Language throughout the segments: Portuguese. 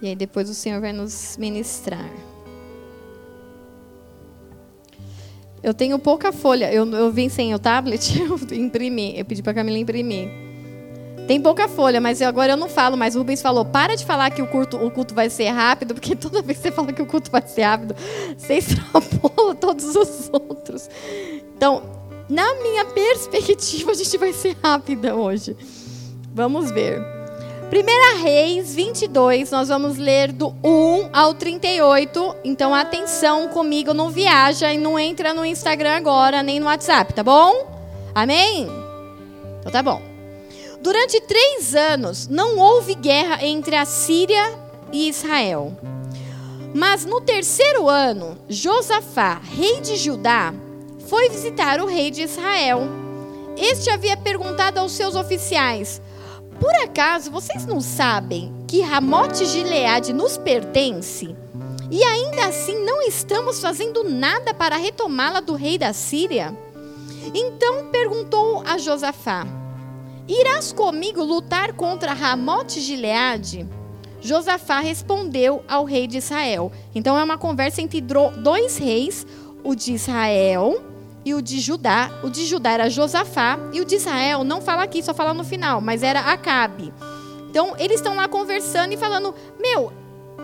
E aí depois o Senhor vai nos ministrar. Eu tenho pouca folha. Eu, eu vim sem o tablet, eu imprimi. Eu pedi para a Camila imprimir. Tem pouca folha, mas eu, agora eu não falo mais. O Rubens falou: para de falar que o culto, o culto vai ser rápido, porque toda vez que você fala que o culto vai ser rápido, você extrapola todos os outros. Então, na minha perspectiva, a gente vai ser rápida hoje. Vamos ver. Primeira Reis 22, nós vamos ler do 1 ao 38. Então, atenção comigo, não viaja e não entra no Instagram agora, nem no WhatsApp, tá bom? Amém? Então tá bom. Durante três anos, não houve guerra entre a Síria e Israel. Mas no terceiro ano, Josafá, rei de Judá, foi visitar o rei de Israel. Este havia perguntado aos seus oficiais: Por acaso vocês não sabem que Ramote Gileade nos pertence? E ainda assim não estamos fazendo nada para retomá-la do rei da Síria? Então perguntou a Josafá: Irás comigo lutar contra Ramote Gileade? Josafá respondeu ao rei de Israel. Então é uma conversa entre dois reis, o de Israel e o de Judá. O de Judá era Josafá e o de Israel não fala aqui, só fala no final, mas era Acabe. Então eles estão lá conversando e falando: Meu,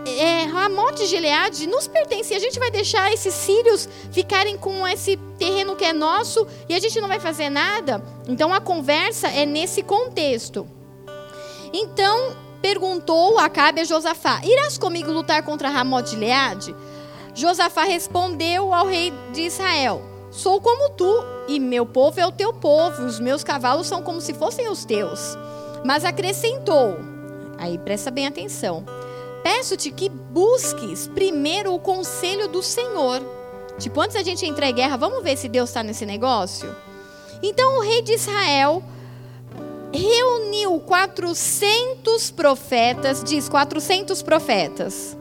é, Ramote de Gileade nos pertence. A gente vai deixar esses sírios ficarem com esse terreno que é nosso e a gente não vai fazer nada? Então a conversa é nesse contexto. Então perguntou Acabe a Josafá: Irás comigo lutar contra Ramote de Gileade? Josafá respondeu ao rei de Israel: Sou como tu, e meu povo é o teu povo, os meus cavalos são como se fossem os teus. Mas acrescentou, aí presta bem atenção: Peço-te que busques primeiro o conselho do Senhor. Tipo, antes da gente entrar em guerra, vamos ver se Deus está nesse negócio? Então o rei de Israel reuniu 400 profetas, diz 400 profetas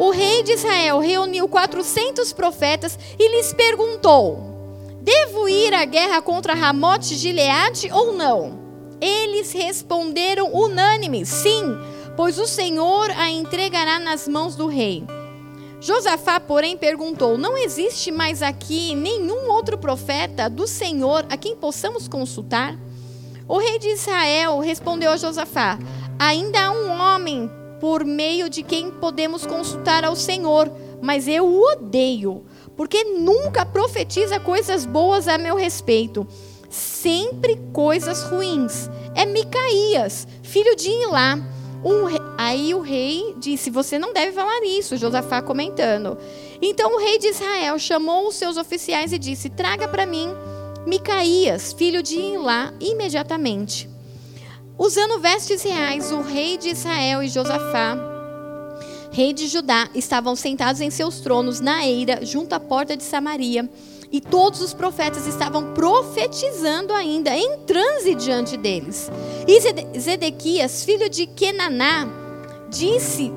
o rei de Israel reuniu 400 profetas e lhes perguntou: Devo ir à guerra contra Ramote Gileade ou não? Eles responderam unânimes: Sim, pois o Senhor a entregará nas mãos do rei. Josafá, porém, perguntou: Não existe mais aqui nenhum outro profeta do Senhor a quem possamos consultar? O rei de Israel respondeu a Josafá: Ainda há um homem por meio de quem podemos consultar ao Senhor, mas eu o odeio, porque nunca profetiza coisas boas a meu respeito, sempre coisas ruins. É Micaías, filho de Ilá. Um, aí o rei disse: Você não deve falar isso, Josafá comentando. Então o rei de Israel chamou os seus oficiais e disse: Traga para mim Micaías, filho de Ilá, imediatamente. Usando vestes reais, o rei de Israel e Josafá, rei de Judá, estavam sentados em seus tronos na eira, junto à porta de Samaria. E todos os profetas estavam profetizando ainda, em transe diante deles. E Zedequias, filho de Kenaná, disse,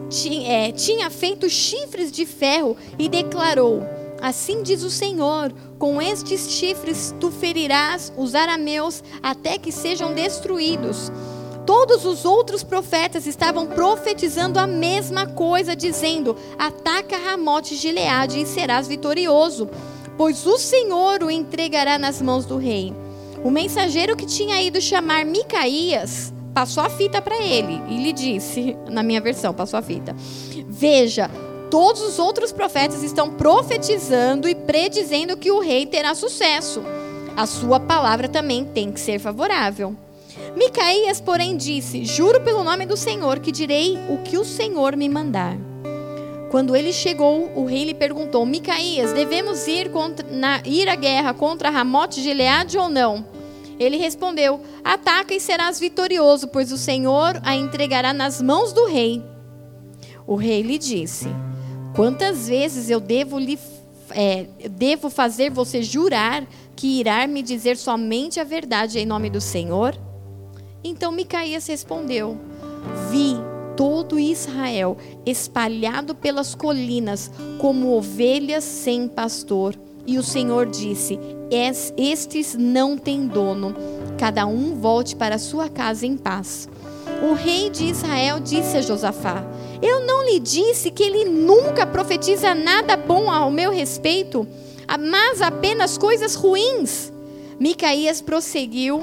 é, tinha feito chifres de ferro e declarou: Assim diz o Senhor: com estes chifres tu ferirás os arameus até que sejam destruídos. Todos os outros profetas estavam profetizando a mesma coisa, dizendo: Ataca Ramote Gileade e serás vitorioso, pois o Senhor o entregará nas mãos do rei. O mensageiro que tinha ido chamar Micaías passou a fita para ele e lhe disse, na minha versão, passou a fita: Veja, todos os outros profetas estão profetizando e predizendo que o rei terá sucesso. A sua palavra também tem que ser favorável. Micaías, porém, disse: Juro pelo nome do Senhor que direi o que o Senhor me mandar. Quando ele chegou, o rei lhe perguntou: Micaías, devemos ir, contra, na, ir à guerra contra Ramote de Gileade ou não? Ele respondeu: Ataca e serás vitorioso, pois o Senhor a entregará nas mãos do rei. O rei lhe disse: Quantas vezes eu devo lhe é, devo fazer você jurar que irá me dizer somente a verdade em nome do Senhor? Então Micaías respondeu: Vi todo Israel espalhado pelas colinas como ovelhas sem pastor. E o Senhor disse: Estes não têm dono, cada um volte para sua casa em paz. o rei de Israel disse a Josafá: Eu não lhe disse que ele nunca profetiza nada bom ao meu respeito, mas apenas coisas ruins. Micaías prosseguiu,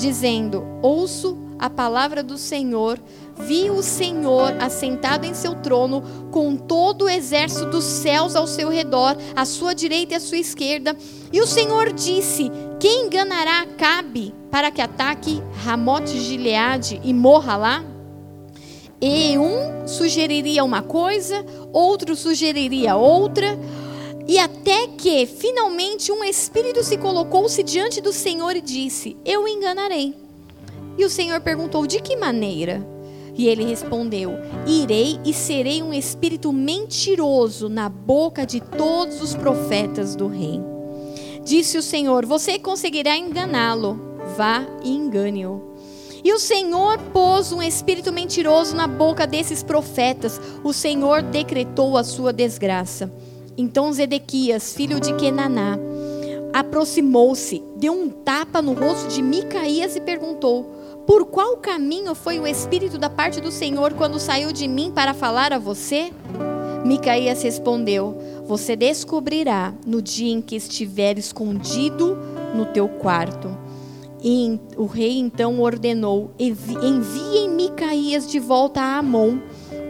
dizendo: Ouço a palavra do Senhor. Vi o Senhor assentado em seu trono, com todo o exército dos céus ao seu redor, à sua direita e à sua esquerda. E o Senhor disse: Quem enganará Acabe para que ataque Ramote Gileade e morra lá? E um sugeriria uma coisa, outro sugeriria outra, e até que finalmente um espírito se colocou-se diante do Senhor e disse: Eu enganarei. E o Senhor perguntou: De que maneira? E ele respondeu: Irei e serei um espírito mentiroso na boca de todos os profetas do rei. Disse o Senhor: Você conseguirá enganá-lo. Vá e engane-o. E o Senhor pôs um espírito mentiroso na boca desses profetas. O Senhor decretou a sua desgraça. Então Zedequias, filho de Kenaná, aproximou-se, deu um tapa no rosto de Micaías e perguntou: Por qual caminho foi o espírito da parte do Senhor quando saiu de mim para falar a você? Micaías respondeu: Você descobrirá no dia em que estiver escondido no teu quarto. E o rei então ordenou: Enviem Micaías de volta a Amon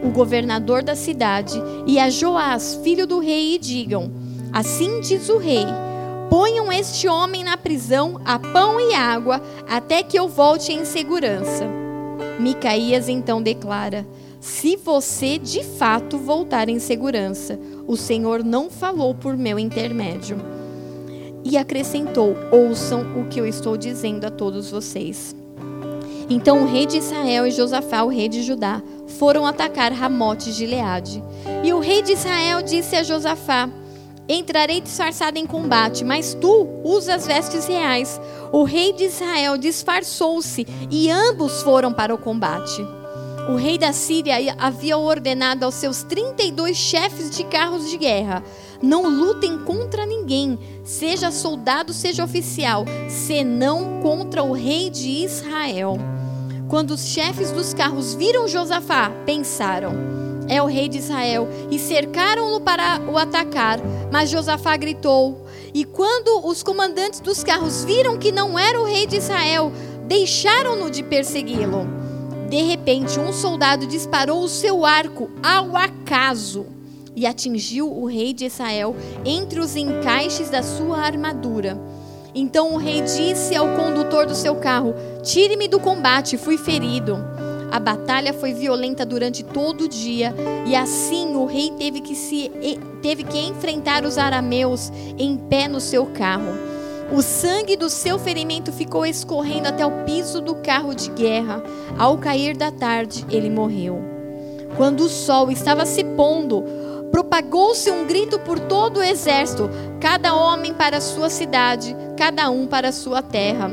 o governador da cidade, e a Joás, filho do rei, e digam: Assim diz o rei: Ponham este homem na prisão a pão e água, até que eu volte em segurança. Micaías então declara: Se você de fato voltar em segurança, o Senhor não falou por meu intermédio. E acrescentou: Ouçam o que eu estou dizendo a todos vocês. Então o rei de Israel e Josafá, o rei de Judá, foram atacar Ramote de Gileade. E o rei de Israel disse a Josafá: Entrarei disfarçado em combate, mas tu usa as vestes reais. O rei de Israel disfarçou-se e ambos foram para o combate. O rei da Síria havia ordenado aos seus 32 chefes de carros de guerra: Não lutem contra ninguém, seja soldado, seja oficial, senão contra o rei de Israel. Quando os chefes dos carros viram Josafá, pensaram: é o rei de Israel, e cercaram-no para o atacar. Mas Josafá gritou. E quando os comandantes dos carros viram que não era o rei de Israel, deixaram-no de persegui-lo. De repente, um soldado disparou o seu arco ao acaso e atingiu o rei de Israel entre os encaixes da sua armadura. Então o rei disse ao condutor do seu carro: Tire-me do combate, fui ferido. A batalha foi violenta durante todo o dia, e assim o rei teve que, se, teve que enfrentar os arameus em pé no seu carro. O sangue do seu ferimento ficou escorrendo até o piso do carro de guerra. Ao cair da tarde, ele morreu. Quando o sol estava se pondo, Propagou-se um grito por todo o exército, cada homem para a sua cidade, cada um para a sua terra.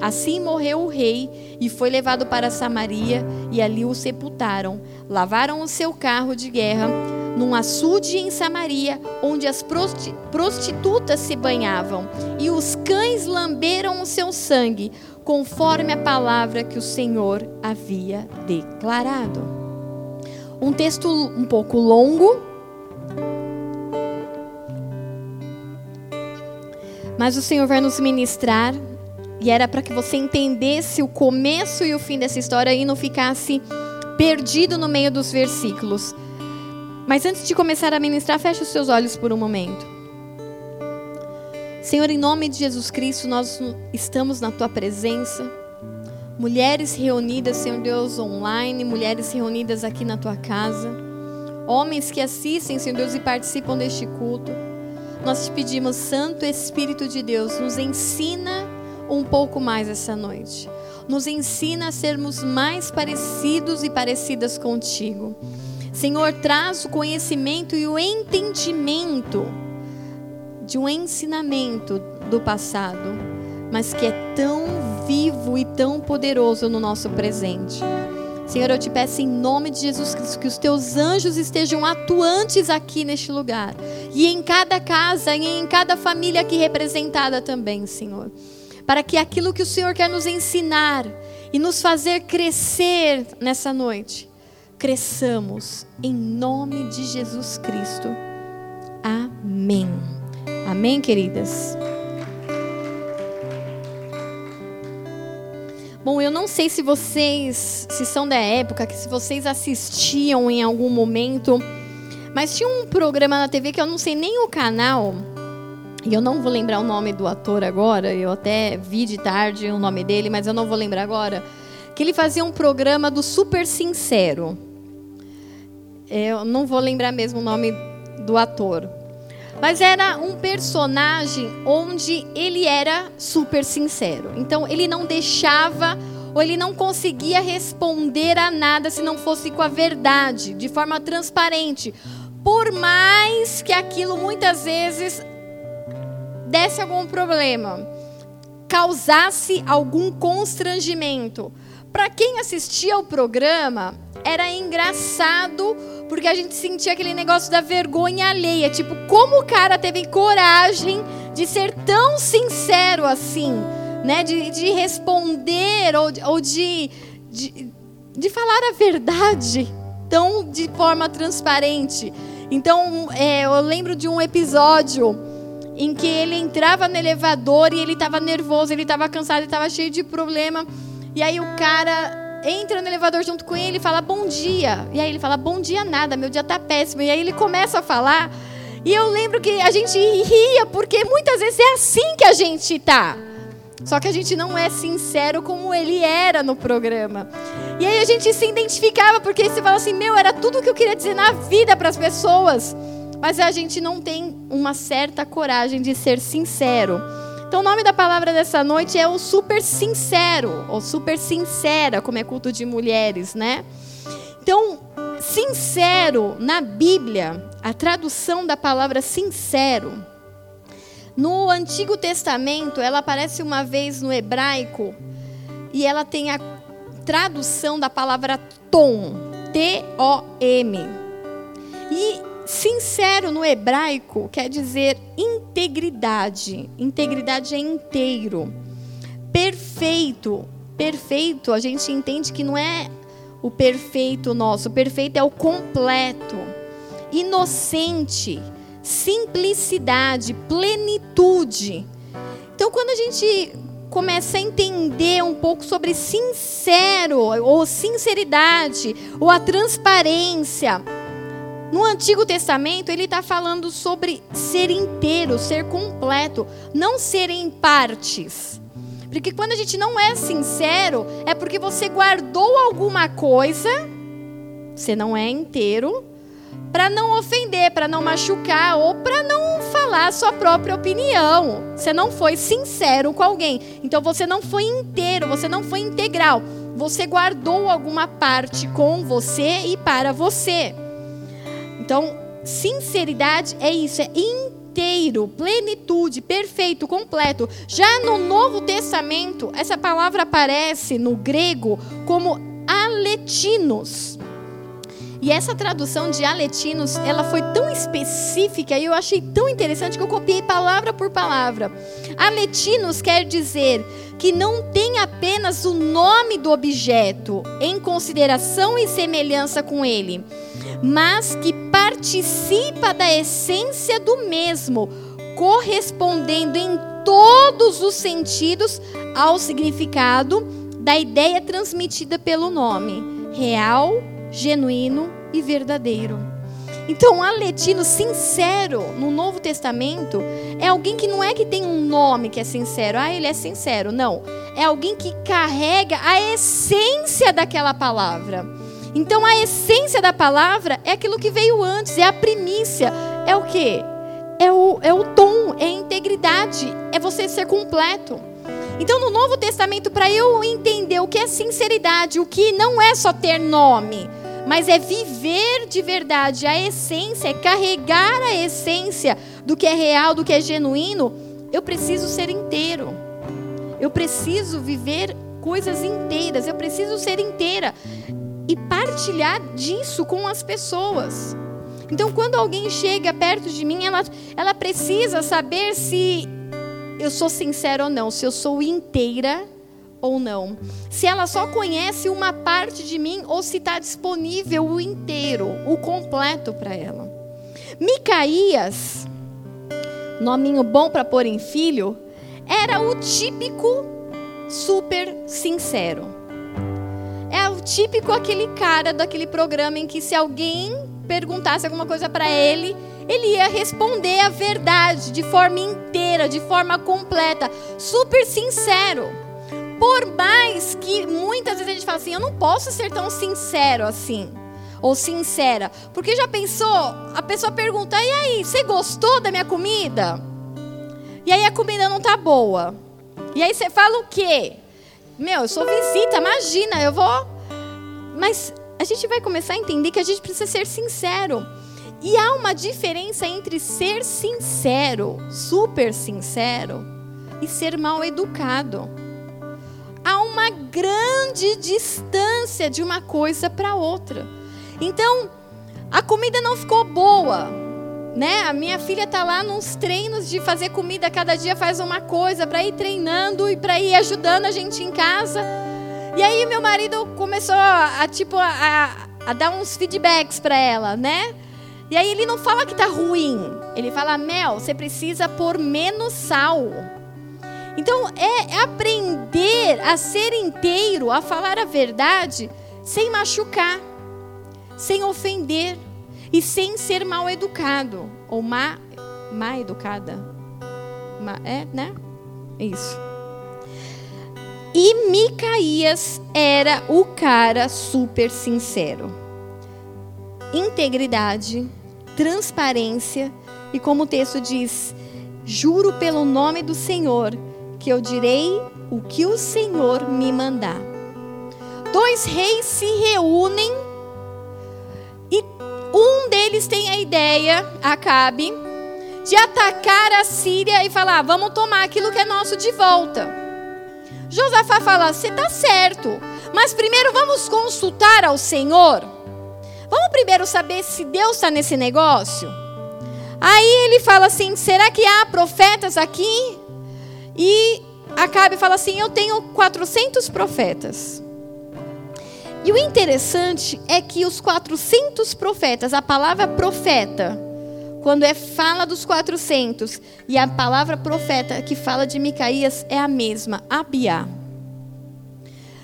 Assim morreu o rei e foi levado para Samaria, e ali o sepultaram. Lavaram o seu carro de guerra num açude em Samaria, onde as prostitutas se banhavam, e os cães lamberam o seu sangue, conforme a palavra que o Senhor havia declarado. Um texto um pouco longo, Mas o Senhor vai nos ministrar e era para que você entendesse o começo e o fim dessa história e não ficasse perdido no meio dos versículos. Mas antes de começar a ministrar, feche os seus olhos por um momento. Senhor, em nome de Jesus Cristo, nós estamos na tua presença. Mulheres reunidas, Senhor Deus, online, mulheres reunidas aqui na tua casa. Homens que assistem, Senhor Deus, e participam deste culto. Nós te pedimos, Santo Espírito de Deus, nos ensina um pouco mais essa noite. Nos ensina a sermos mais parecidos e parecidas contigo. Senhor, traz o conhecimento e o entendimento de um ensinamento do passado, mas que é tão vivo e tão poderoso no nosso presente. Senhor, eu te peço em nome de Jesus Cristo que os teus anjos estejam atuantes aqui neste lugar e em cada casa e em cada família aqui representada também, Senhor. Para que aquilo que o Senhor quer nos ensinar e nos fazer crescer nessa noite. Cresçamos em nome de Jesus Cristo. Amém. Amém, queridas? Bom, eu não sei se vocês, se são da época, que se vocês assistiam em algum momento, mas tinha um programa na TV que eu não sei nem o canal, e eu não vou lembrar o nome do ator agora, eu até vi de tarde o nome dele, mas eu não vou lembrar agora, que ele fazia um programa do Super Sincero. Eu não vou lembrar mesmo o nome do ator. Mas era um personagem onde ele era super sincero. Então ele não deixava ou ele não conseguia responder a nada se não fosse com a verdade, de forma transparente. Por mais que aquilo muitas vezes desse algum problema, causasse algum constrangimento. Para quem assistia ao programa, era engraçado porque a gente sentia aquele negócio da vergonha alheia. Tipo, como o cara teve coragem de ser tão sincero assim, né? De, de responder ou, ou de, de, de falar a verdade tão de forma transparente. Então, é, eu lembro de um episódio em que ele entrava no elevador e ele estava nervoso, ele estava cansado, ele estava cheio de problema. E aí o cara entra no elevador junto com ele e fala bom dia. E aí ele fala bom dia nada, meu dia tá péssimo. E aí ele começa a falar. E eu lembro que a gente ria porque muitas vezes é assim que a gente tá. Só que a gente não é sincero como ele era no programa. E aí a gente se identificava porque você fala assim: "Meu, era tudo o que eu queria dizer na vida para as pessoas". Mas a gente não tem uma certa coragem de ser sincero. Então, o nome da palavra dessa noite é o super sincero, ou super sincera, como é culto de mulheres, né? Então, sincero na Bíblia, a tradução da palavra sincero, no Antigo Testamento, ela aparece uma vez no hebraico e ela tem a tradução da palavra tom, T-O-M. E Sincero no hebraico quer dizer integridade. Integridade é inteiro. Perfeito. Perfeito, a gente entende que não é o perfeito nosso. O perfeito é o completo. Inocente. Simplicidade. Plenitude. Então, quando a gente começa a entender um pouco sobre sincero, ou sinceridade, ou a transparência, no Antigo Testamento, ele está falando sobre ser inteiro, ser completo, não ser em partes. Porque quando a gente não é sincero, é porque você guardou alguma coisa, você não é inteiro, para não ofender, para não machucar ou para não falar a sua própria opinião. Você não foi sincero com alguém. Então você não foi inteiro, você não foi integral. Você guardou alguma parte com você e para você. Então, sinceridade é isso, é inteiro, plenitude, perfeito, completo. Já no Novo Testamento, essa palavra aparece no grego como aletinos. E essa tradução de aletinos, ela foi tão específica e eu achei tão interessante que eu copiei palavra por palavra. Aletinos quer dizer que não tem apenas o nome do objeto em consideração e semelhança com ele, mas que participa da essência do mesmo, correspondendo em todos os sentidos ao significado da ideia transmitida pelo nome, real, genuíno e verdadeiro. Então, um aletino sincero no Novo Testamento é alguém que não é que tem um nome que é sincero, ah, ele é sincero. Não. É alguém que carrega a essência daquela palavra. Então a essência da palavra é aquilo que veio antes, é a primícia. É o que? É o, é o tom, é a integridade, é você ser completo. Então no Novo Testamento, para eu entender o que é sinceridade, o que não é só ter nome, mas é viver de verdade a essência, é carregar a essência do que é real, do que é genuíno, eu preciso ser inteiro. Eu preciso viver coisas inteiras, eu preciso ser inteira e partilhar disso com as pessoas. Então, quando alguém chega perto de mim, ela, ela precisa saber se eu sou sincera ou não, se eu sou inteira ou não. Se ela só conhece uma parte de mim ou se está disponível o inteiro, o completo para ela. Micaías, nominho bom para pôr em filho, era o típico super sincero. Típico aquele cara daquele programa em que se alguém perguntasse alguma coisa para ele, ele ia responder a verdade de forma inteira, de forma completa, super sincero. Por mais que muitas vezes a gente fala assim, eu não posso ser tão sincero assim, ou sincera, porque já pensou? A pessoa pergunta, e aí, você gostou da minha comida? E aí a comida não tá boa. E aí você fala o quê? Meu, eu sou visita, imagina, eu vou. Mas a gente vai começar a entender que a gente precisa ser sincero. E há uma diferença entre ser sincero, super sincero, e ser mal educado. Há uma grande distância de uma coisa para outra. Então, a comida não ficou boa, né? A minha filha está lá nos treinos de fazer comida, cada dia faz uma coisa para ir treinando e para ir ajudando a gente em casa. E aí meu marido começou a, tipo a, a, dar uns feedbacks para ela, né? E aí ele não fala que tá ruim. Ele fala, Mel, você precisa pôr menos sal. Então é, é aprender a ser inteiro, a falar a verdade, sem machucar, sem ofender e sem ser mal educado ou má, má educada. Má, é, né? Isso. E Micaías era o cara super sincero. Integridade, transparência e como o texto diz, juro pelo nome do Senhor que eu direi o que o Senhor me mandar. Dois reis se reúnem e um deles tem a ideia, Acabe, de atacar a Síria e falar: vamos tomar aquilo que é nosso de volta. Josafá fala: você está certo, mas primeiro vamos consultar ao Senhor. Vamos primeiro saber se Deus está nesse negócio? Aí ele fala assim: será que há profetas aqui? E Acabe fala assim: eu tenho 400 profetas. E o interessante é que os 400 profetas, a palavra profeta, quando é fala dos 400, e a palavra profeta que fala de Micaías é a mesma, Abiá.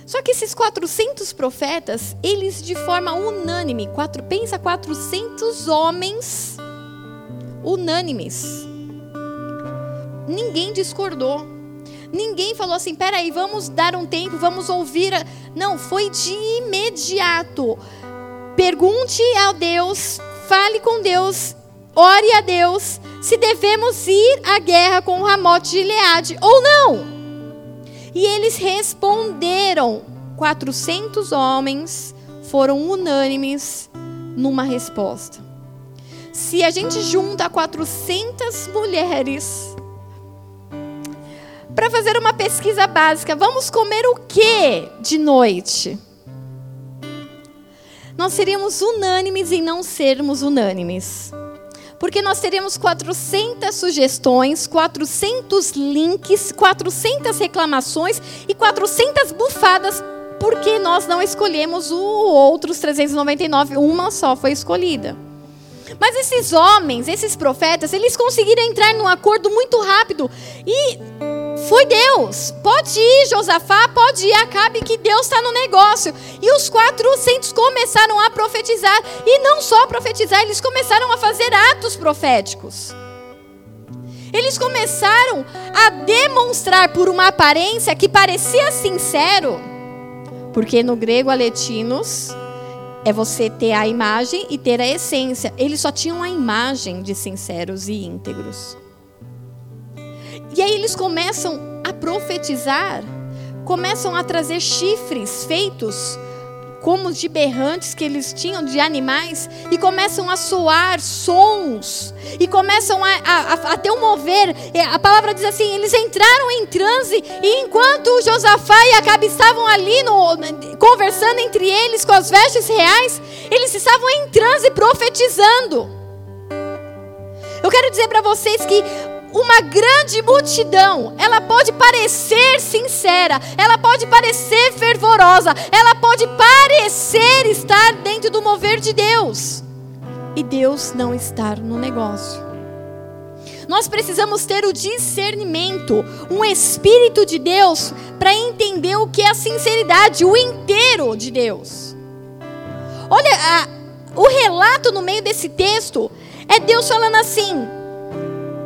Só que esses 400 profetas, eles de forma unânime, quatro, pensa 400 homens unânimes. Ninguém discordou. Ninguém falou assim: peraí, vamos dar um tempo, vamos ouvir. A... Não, foi de imediato. Pergunte a Deus, fale com Deus, ore a Deus se devemos ir à guerra com o Ramote de Gileade ou não. E eles responderam. 400 homens foram unânimes numa resposta. Se a gente junta 400 mulheres para fazer uma pesquisa básica, vamos comer o que de noite? Nós seríamos unânimes em não sermos unânimes porque nós teremos 400 sugestões, 400 links, 400 reclamações e 400 bufadas, porque nós não escolhemos o outros 399, uma só foi escolhida. Mas esses homens, esses profetas, eles conseguiram entrar num acordo muito rápido e foi Deus. Pode ir, Josafá, pode ir, Acabe, que Deus está no negócio. E os 400 começaram a profetizar. E não só profetizar, eles começaram a fazer atos proféticos. Eles começaram a demonstrar por uma aparência que parecia sincero. Porque no grego aletinos é você ter a imagem e ter a essência. Eles só tinham a imagem de sinceros e íntegros. E aí eles começam a profetizar, começam a trazer chifres feitos como de berrantes que eles tinham de animais e começam a soar sons e começam a, a, a, ter um mover. A palavra diz assim: eles entraram em transe e enquanto Josafá e Acabe estavam ali no, conversando entre eles com as vestes reais, eles estavam em transe profetizando. Eu quero dizer para vocês que uma grande multidão, ela pode parecer sincera, ela pode parecer fervorosa, ela pode parecer estar dentro do mover de Deus, e Deus não estar no negócio. Nós precisamos ter o discernimento, um espírito de Deus, para entender o que é a sinceridade, o inteiro de Deus. Olha, a, o relato no meio desse texto é Deus falando assim: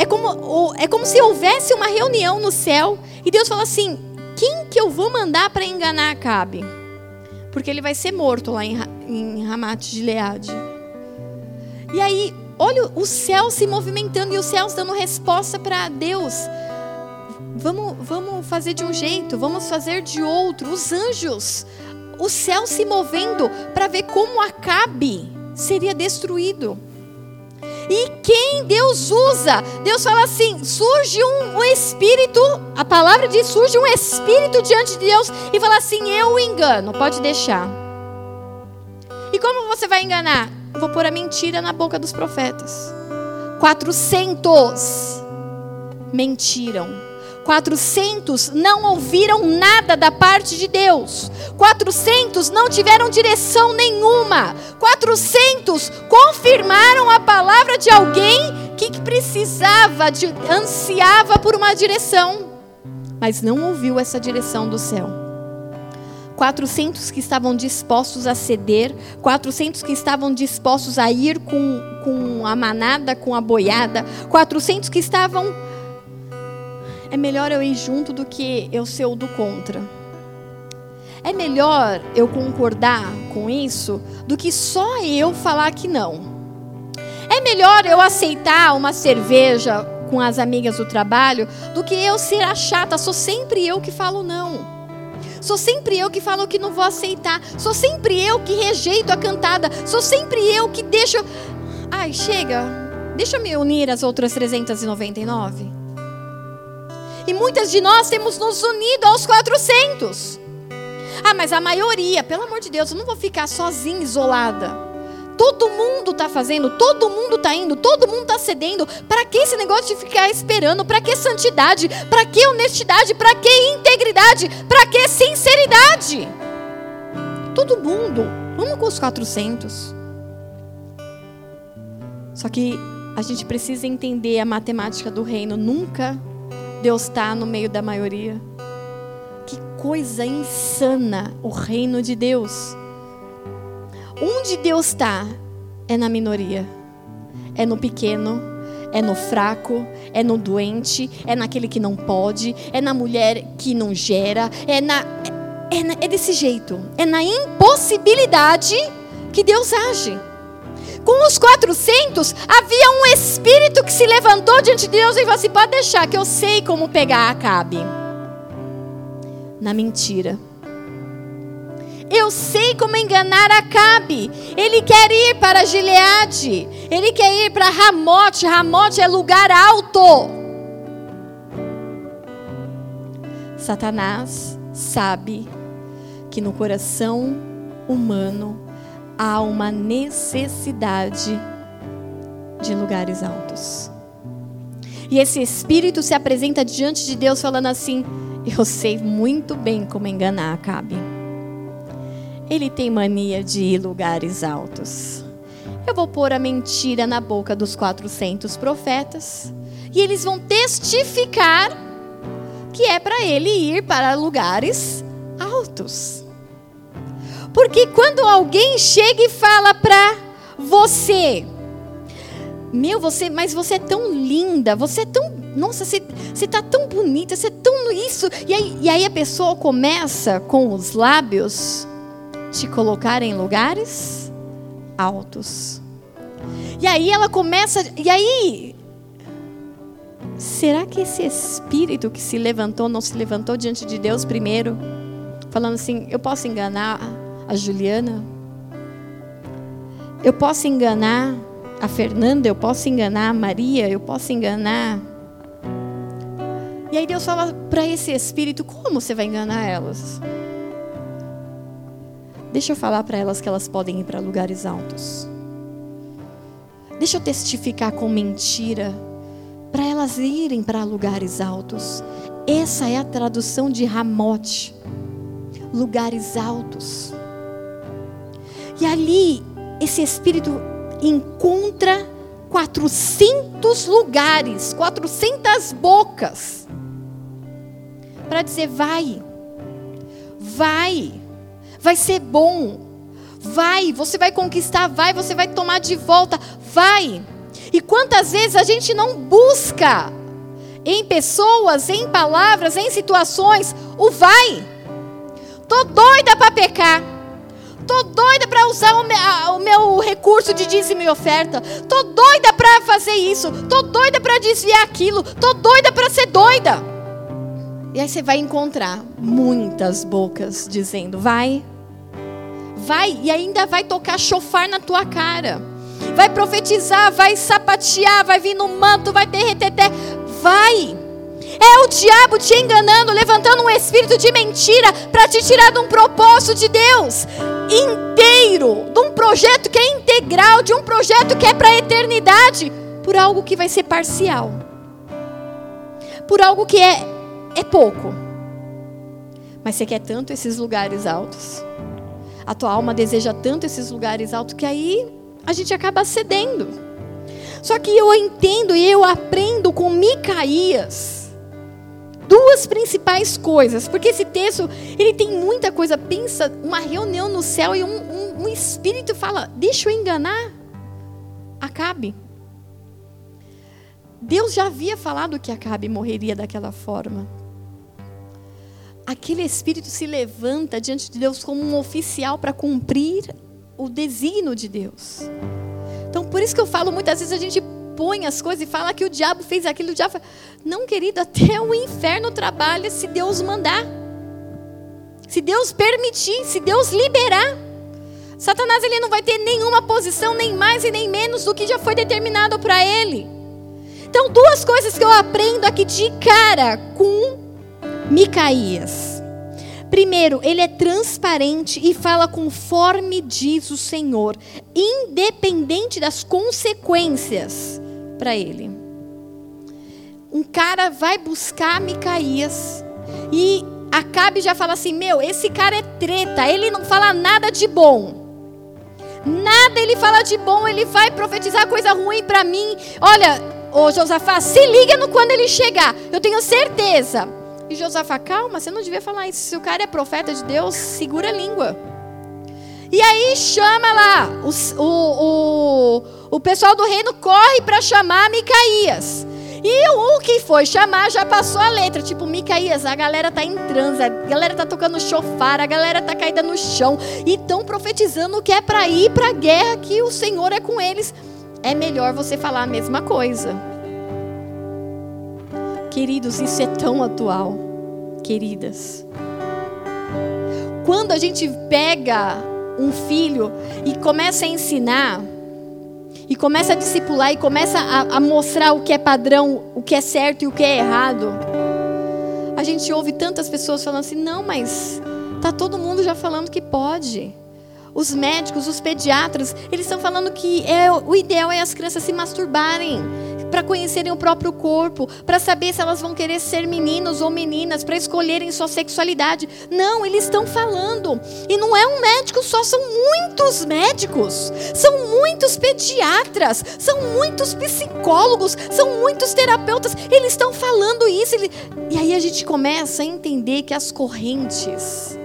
é como, é como se houvesse uma reunião no céu e Deus fala assim: quem que eu vou mandar para enganar Acabe? Porque ele vai ser morto lá em, em Ramat de Leade. E aí, olha o céu se movimentando e os céus dando resposta para Deus. Vamos, vamos fazer de um jeito, vamos fazer de outro. Os anjos, o céu se movendo para ver como Acabe seria destruído. E quem Deus usa? Deus fala assim: surge um, um, espírito, a palavra diz: surge um espírito diante de Deus e fala assim: eu engano, pode deixar. E como você vai enganar? Vou pôr a mentira na boca dos profetas. 400 mentiram 400 não ouviram nada da parte de Deus. 400 não tiveram direção nenhuma. 400 confirmaram a palavra de alguém que precisava, de, ansiava por uma direção, mas não ouviu essa direção do céu. 400 que estavam dispostos a ceder, 400 que estavam dispostos a ir com, com a manada, com a boiada, 400 que estavam é melhor eu ir junto do que eu ser o do contra. É melhor eu concordar com isso do que só eu falar que não. É melhor eu aceitar uma cerveja com as amigas do trabalho do que eu ser a chata, sou sempre eu que falo não. Sou sempre eu que falo que não vou aceitar. Sou sempre eu que rejeito a cantada. Sou sempre eu que deixo. Ai, chega. Deixa eu me unir às outras 399. E muitas de nós temos nos unido aos 400. Ah, mas a maioria, pelo amor de Deus, eu não vou ficar sozinha, isolada. Todo mundo está fazendo, todo mundo está indo, todo mundo está cedendo. Para que esse negócio de ficar esperando? Para que santidade? Para que honestidade? Para que integridade? Para que sinceridade? Todo mundo. Vamos com os 400. Só que a gente precisa entender a matemática do reino. Nunca Deus está no meio da maioria. Que coisa insana o reino de Deus. Onde Deus está é na minoria, é no pequeno, é no fraco, é no doente, é naquele que não pode, é na mulher que não gera, é na é, é, é desse jeito, é na impossibilidade que Deus age. Com os 400, havia um espírito que se levantou diante de Deus e falou assim: pode deixar, que eu sei como pegar Acabe. Na mentira. Eu sei como enganar Acabe. Ele quer ir para Gileade. Ele quer ir para Ramote. Ramote é lugar alto. Satanás sabe que no coração humano há uma necessidade de lugares altos. E esse espírito se apresenta diante de Deus falando assim: Eu sei muito bem como enganar Acabe. Ele tem mania de ir lugares altos. Eu vou pôr a mentira na boca dos 400 profetas e eles vão testificar que é para ele ir para lugares altos. Porque quando alguém chega e fala para você, meu, você, mas você é tão linda, você é tão, nossa, você, você tá tão bonita, você é tão isso. E aí, e aí a pessoa começa com os lábios te colocar em lugares altos. E aí ela começa, e aí será que esse espírito que se levantou não se levantou diante de Deus primeiro, falando assim, eu posso enganar a Juliana. Eu posso enganar a Fernanda, eu posso enganar a Maria, eu posso enganar. E aí Deus fala para esse espírito: como você vai enganar elas? Deixa eu falar para elas que elas podem ir para lugares altos. Deixa eu testificar com mentira para elas irem para lugares altos. Essa é a tradução de Ramote, lugares altos. E ali, esse espírito encontra 400 lugares, 400 bocas, para dizer: vai, vai, vai ser bom, vai, você vai conquistar, vai, você vai tomar de volta, vai. E quantas vezes a gente não busca em pessoas, em palavras, em situações, o vai. Tô doida para pecar. Tô doida para usar o meu, o meu, recurso de dízimo e oferta. Tô doida para fazer isso. Tô doida para desviar aquilo. Tô doida para ser doida. E aí você vai encontrar muitas bocas dizendo: vai, vai, e ainda vai tocar chofar na tua cara. Vai profetizar, vai sapatear, vai vir no manto, vai ter reteté. Vai. É o diabo te enganando, levantando um espírito de mentira para te tirar de um propósito de Deus inteiro, de um projeto que é integral, de um projeto que é para a eternidade, por algo que vai ser parcial, por algo que é, é pouco. Mas você quer tanto esses lugares altos, a tua alma deseja tanto esses lugares altos, que aí a gente acaba cedendo. Só que eu entendo e eu aprendo com Micaías duas principais coisas, porque esse texto ele tem muita coisa. Pensa uma reunião no céu e um, um, um espírito fala: deixa eu enganar, Acabe. Deus já havia falado que Acabe morreria daquela forma. Aquele espírito se levanta diante de Deus como um oficial para cumprir o desígnio de Deus. Então, por isso que eu falo, muitas vezes a gente põe as coisas e fala que o diabo fez aquilo, o diabo Não, querido, até o inferno trabalha se Deus mandar. Se Deus permitir, se Deus liberar. Satanás ele não vai ter nenhuma posição, nem mais e nem menos do que já foi determinado para ele. Então, duas coisas que eu aprendo aqui de cara com Micaías. Primeiro, ele é transparente e fala conforme diz o Senhor, independente das consequências para ele. Um cara vai buscar Micaías e Acabe já fala assim: Meu, esse cara é treta, ele não fala nada de bom. Nada ele fala de bom, ele vai profetizar coisa ruim para mim. Olha, ô Josafá, se liga no quando ele chegar, eu tenho certeza. E Josafá, calma, você não devia falar isso. Se o cara é profeta de Deus, segura a língua. E aí chama lá, o, o, o pessoal do reino corre para chamar Micaías. E o que foi chamar já passou a letra. Tipo, Micaías, a galera tá em transe, a galera tá tocando chofar, a galera tá caída no chão. E estão profetizando que é para ir para a guerra, que o Senhor é com eles. É melhor você falar a mesma coisa. Queridos, isso é tão atual. Queridas. Quando a gente pega um filho e começa a ensinar, e começa a discipular e começa a, a mostrar o que é padrão, o que é certo e o que é errado, a gente ouve tantas pessoas falando assim: não, mas tá todo mundo já falando que pode. Os médicos, os pediatras, eles estão falando que é, o ideal é as crianças se masturbarem para conhecerem o próprio corpo, para saber se elas vão querer ser meninos ou meninas, para escolherem sua sexualidade. Não, eles estão falando. E não é um médico só, são muitos médicos, são muitos pediatras, são muitos psicólogos, são muitos terapeutas. Eles estão falando isso. E aí a gente começa a entender que as correntes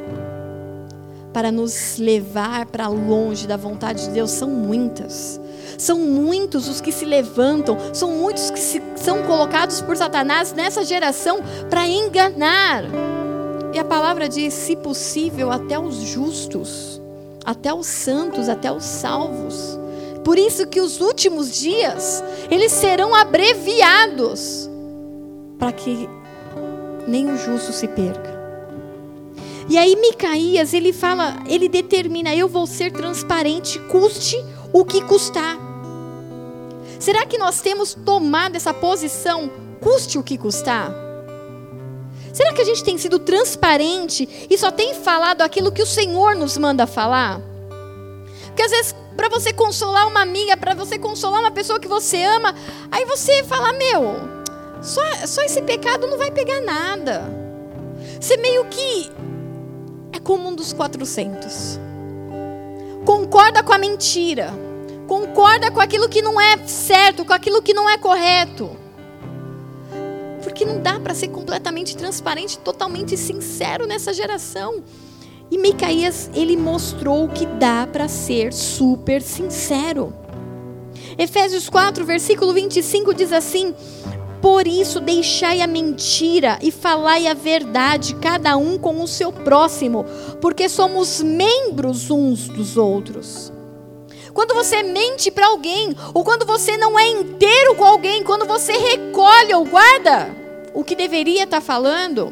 para nos levar para longe da vontade de Deus são muitas. São muitos os que se levantam, são muitos que se, são colocados por Satanás nessa geração para enganar. E a palavra diz: se possível, até os justos, até os santos, até os salvos. Por isso que os últimos dias, eles serão abreviados, para que nem o justo se perca. E aí Micaías, ele fala, ele determina, eu vou ser transparente, custe o que custar. Será que nós temos tomado essa posição, custe o que custar? Será que a gente tem sido transparente e só tem falado aquilo que o Senhor nos manda falar? Porque às vezes, para você consolar uma amiga, para você consolar uma pessoa que você ama, aí você fala: Meu, Só, só esse pecado não vai pegar nada. Você meio que é como um dos 400. Concorda com a mentira. Concorda com aquilo que não é certo, com aquilo que não é correto. Porque não dá para ser completamente transparente, totalmente sincero nessa geração. E Micaías, ele mostrou que dá para ser super sincero. Efésios 4, versículo 25 diz assim: Por isso deixai a mentira e falai a verdade, cada um com o seu próximo, porque somos membros uns dos outros. Quando você mente para alguém, ou quando você não é inteiro com alguém, quando você recolhe ou guarda o que deveria estar tá falando,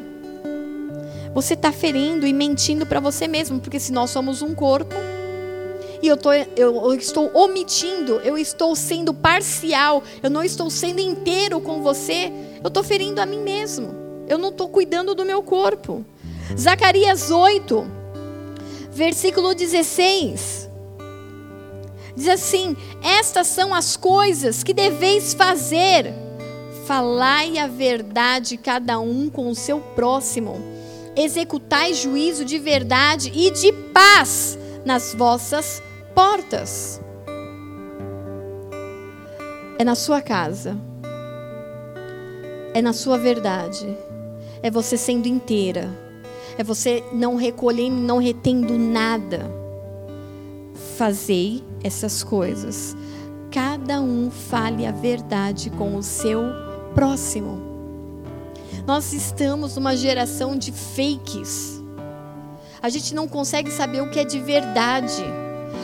você está ferindo e mentindo para você mesmo, porque se nós somos um corpo, e eu, tô, eu, eu, estou omitindo, eu estou sendo parcial, eu não estou sendo inteiro com você, eu estou ferindo a mim mesmo. Eu não estou cuidando do meu corpo. Zacarias 8, versículo 16. Diz assim: Estas são as coisas que deveis fazer. Falai a verdade cada um com o seu próximo executai juízo de verdade e de paz nas vossas portas. É na sua casa. É na sua verdade. É você sendo inteira. É você não recolhendo, não retendo nada. Fazei essas coisas. Cada um fale a verdade com o seu próximo. Nós estamos numa geração de fakes. A gente não consegue saber o que é de verdade.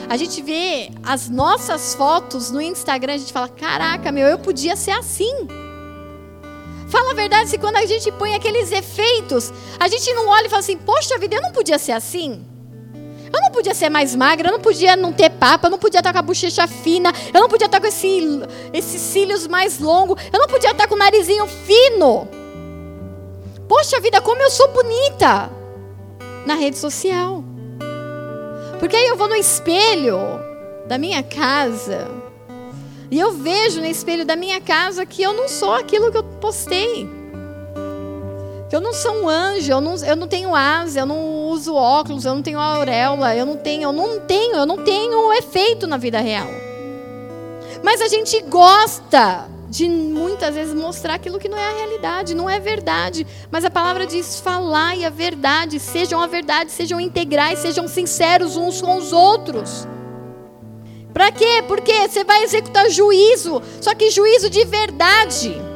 A gente vê as nossas fotos no Instagram, a gente fala: caraca, meu, eu podia ser assim. Fala a verdade, se quando a gente põe aqueles efeitos, a gente não olha e fala assim: poxa vida, eu não podia ser assim. Eu não podia ser mais magra, eu não podia não ter papa, eu não podia estar com a bochecha fina, eu não podia estar com esse, esses cílios mais longos, eu não podia estar com o narizinho fino. Poxa vida, como eu sou bonita na rede social. Porque aí eu vou no espelho da minha casa e eu vejo no espelho da minha casa que eu não sou aquilo que eu postei. Eu não sou um anjo, eu não, eu não tenho asa, eu não uso óculos, eu não tenho auréola, eu não tenho, eu não tenho, eu não tenho efeito na vida real. Mas a gente gosta de muitas vezes mostrar aquilo que não é a realidade, não é verdade. Mas a palavra diz: falai a verdade, sejam a verdade, sejam integrais, sejam sinceros uns com os outros. Para quê? Porque você vai executar juízo, só que juízo de verdade.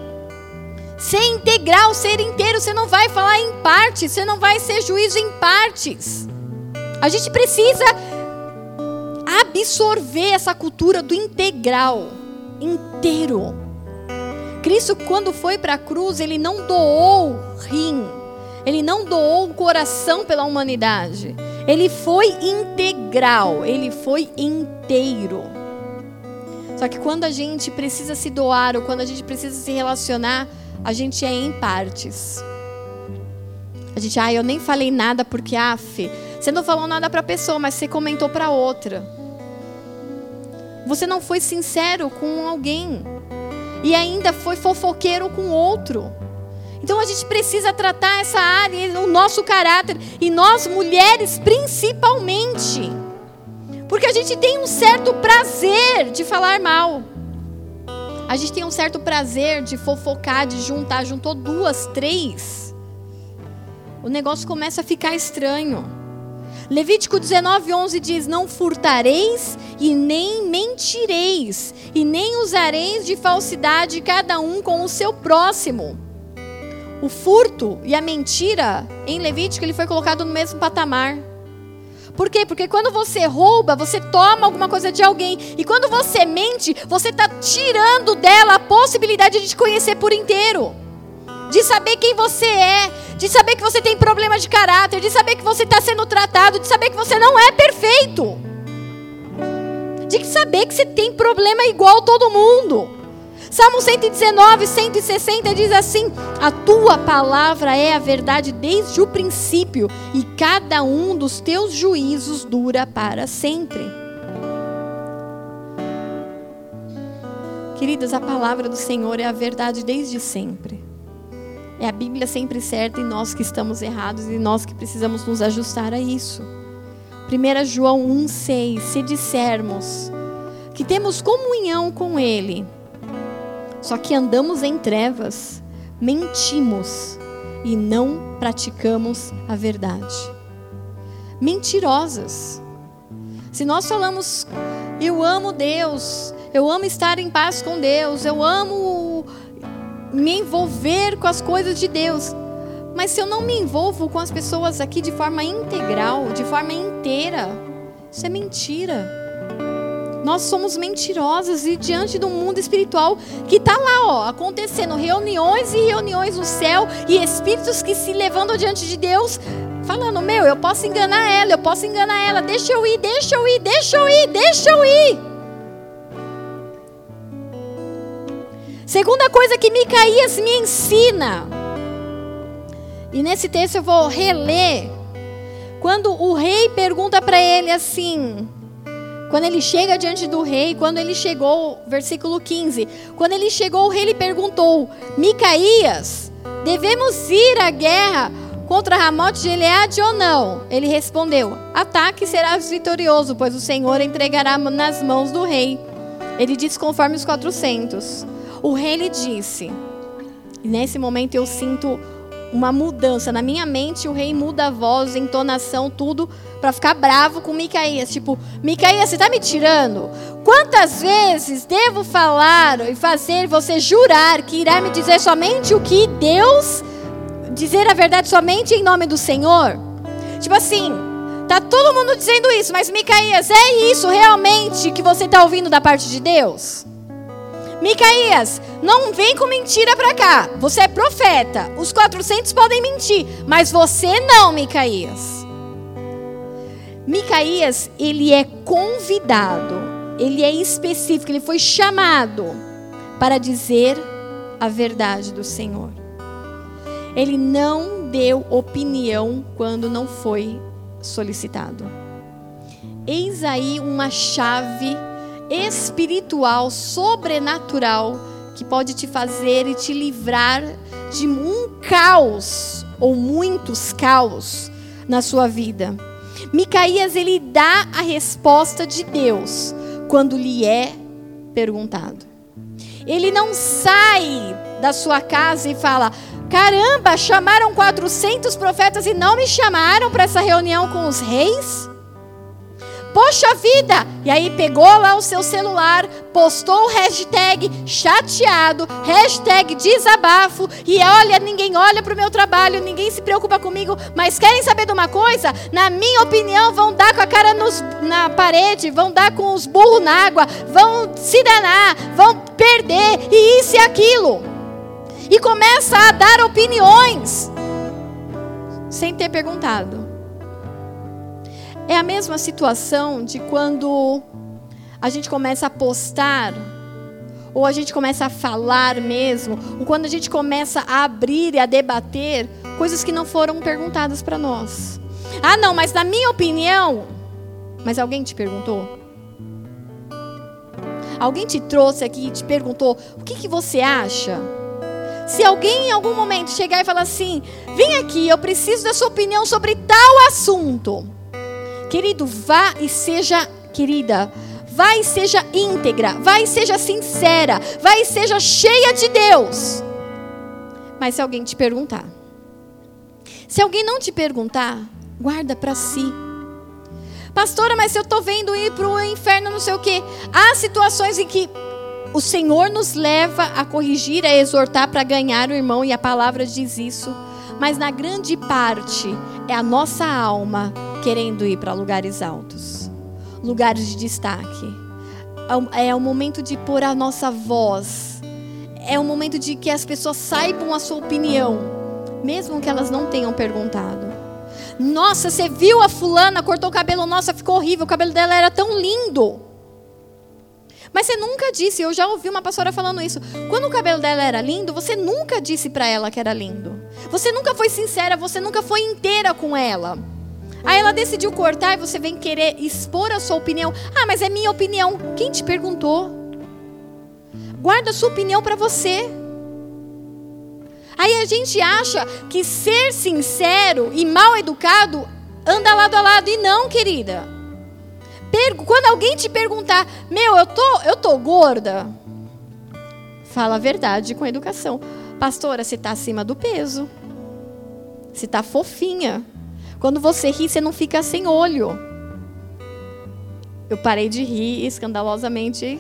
Ser integral, ser inteiro, você não vai falar em partes, você não vai ser juízo em partes. A gente precisa absorver essa cultura do integral, inteiro. Cristo, quando foi para a cruz, ele não doou rim, ele não doou o coração pela humanidade. Ele foi integral, ele foi inteiro. Só que quando a gente precisa se doar ou quando a gente precisa se relacionar, a gente é em partes. A gente, ah, eu nem falei nada porque, Fê, você não falou nada para a pessoa, mas você comentou para outra. Você não foi sincero com alguém e ainda foi fofoqueiro com outro. Então a gente precisa tratar essa área, o nosso caráter, e nós mulheres principalmente. Porque a gente tem um certo prazer de falar mal. A gente tem um certo prazer de fofocar, de juntar, juntou duas, três. O negócio começa a ficar estranho. Levítico 19, 11 diz: Não furtareis e nem mentireis, e nem usareis de falsidade cada um com o seu próximo. O furto e a mentira, em Levítico, ele foi colocado no mesmo patamar. Por quê? Porque quando você rouba, você toma alguma coisa de alguém. E quando você mente, você está tirando dela a possibilidade de te conhecer por inteiro. De saber quem você é, de saber que você tem problema de caráter, de saber que você está sendo tratado, de saber que você não é perfeito, de saber que você tem problema igual todo mundo. Salmo 119, 160 diz assim: A tua palavra é a verdade desde o princípio, e cada um dos teus juízos dura para sempre. Queridas, a palavra do Senhor é a verdade desde sempre. É a Bíblia sempre certa e nós que estamos errados e nós que precisamos nos ajustar a isso. 1 João 1,6: Se dissermos que temos comunhão com Ele, só que andamos em trevas, mentimos e não praticamos a verdade. Mentirosas. Se nós falamos, eu amo Deus, eu amo estar em paz com Deus, eu amo me envolver com as coisas de Deus. Mas se eu não me envolvo com as pessoas aqui de forma integral, de forma inteira, isso é mentira. Nós somos mentirosas e diante do mundo espiritual que está lá, ó, acontecendo reuniões e reuniões no céu e espíritos que se levantam diante de Deus, falando: Meu, eu posso enganar ela, eu posso enganar ela, deixa eu ir, deixa eu ir, deixa eu ir, deixa eu ir. Segunda coisa que Micaías me ensina, e nesse texto eu vou reler, quando o rei pergunta para ele assim, quando ele chega diante do rei, quando ele chegou, versículo 15, quando ele chegou, o rei lhe perguntou: Micaías, devemos ir à guerra contra Ramote de Gileade ou não? Ele respondeu: Ataque serás vitorioso, pois o Senhor entregará nas mãos do rei. Ele disse conforme os 400. O rei lhe disse, nesse momento eu sinto uma mudança na minha mente, o rei muda a voz, a entonação, tudo para ficar bravo com Micaías, tipo, Micaías, você está me tirando? Quantas vezes devo falar e fazer você jurar que irá me dizer somente o que Deus dizer a verdade somente em nome do Senhor? Tipo assim, tá todo mundo dizendo isso, mas Micaías, é isso realmente que você está ouvindo da parte de Deus? Micaías, não vem com mentira para cá. Você é profeta. Os 400 podem mentir, mas você não, Micaías. Micaías, ele é convidado, ele é específico, ele foi chamado para dizer a verdade do Senhor. Ele não deu opinião quando não foi solicitado. Eis aí uma chave espiritual, sobrenatural, que pode te fazer e te livrar de um caos ou muitos caos na sua vida. Micaías ele dá a resposta de Deus quando lhe é perguntado. Ele não sai da sua casa e fala: "Caramba, chamaram 400 profetas e não me chamaram para essa reunião com os reis?" Poxa vida! E aí pegou lá o seu celular, postou o hashtag chateado, hashtag desabafo, e olha, ninguém olha para o meu trabalho, ninguém se preocupa comigo, mas querem saber de uma coisa? Na minha opinião, vão dar com a cara nos, na parede, vão dar com os burros na água, vão se danar, vão perder, e isso e aquilo. E começa a dar opiniões, sem ter perguntado. É a mesma situação de quando a gente começa a postar, ou a gente começa a falar mesmo, ou quando a gente começa a abrir e a debater coisas que não foram perguntadas para nós. Ah, não, mas na minha opinião. Mas alguém te perguntou? Alguém te trouxe aqui e te perguntou: o que, que você acha? Se alguém em algum momento chegar e falar assim: vem aqui, eu preciso da sua opinião sobre tal assunto. Querido, vá e seja, querida, e seja íntegra, vá e seja sincera, vá e seja cheia de Deus. Mas se alguém te perguntar, se alguém não te perguntar, guarda para si. Pastora, mas eu estou vendo ir para o inferno, não sei o quê. Há situações em que o Senhor nos leva a corrigir, a exortar para ganhar o irmão, e a palavra diz isso. Mas na grande parte é a nossa alma querendo ir para lugares altos, lugares de destaque. É o momento de pôr a nossa voz. É o momento de que as pessoas saibam a sua opinião, mesmo que elas não tenham perguntado. Nossa, você viu a fulana cortou o cabelo? Nossa, ficou horrível. O cabelo dela era tão lindo. Mas você nunca disse, eu já ouvi uma pastora falando isso. Quando o cabelo dela era lindo, você nunca disse para ela que era lindo. Você nunca foi sincera, você nunca foi inteira com ela. Aí ela decidiu cortar e você vem querer expor a sua opinião. Ah, mas é minha opinião. Quem te perguntou? Guarda a sua opinião para você. Aí a gente acha que ser sincero e mal educado anda lado a lado e não, querida. Quando alguém te perguntar, meu, eu tô, eu tô gorda, fala a verdade com educação. Pastora, você está acima do peso. Você está fofinha. Quando você ri, você não fica sem olho. Eu parei de rir escandalosamente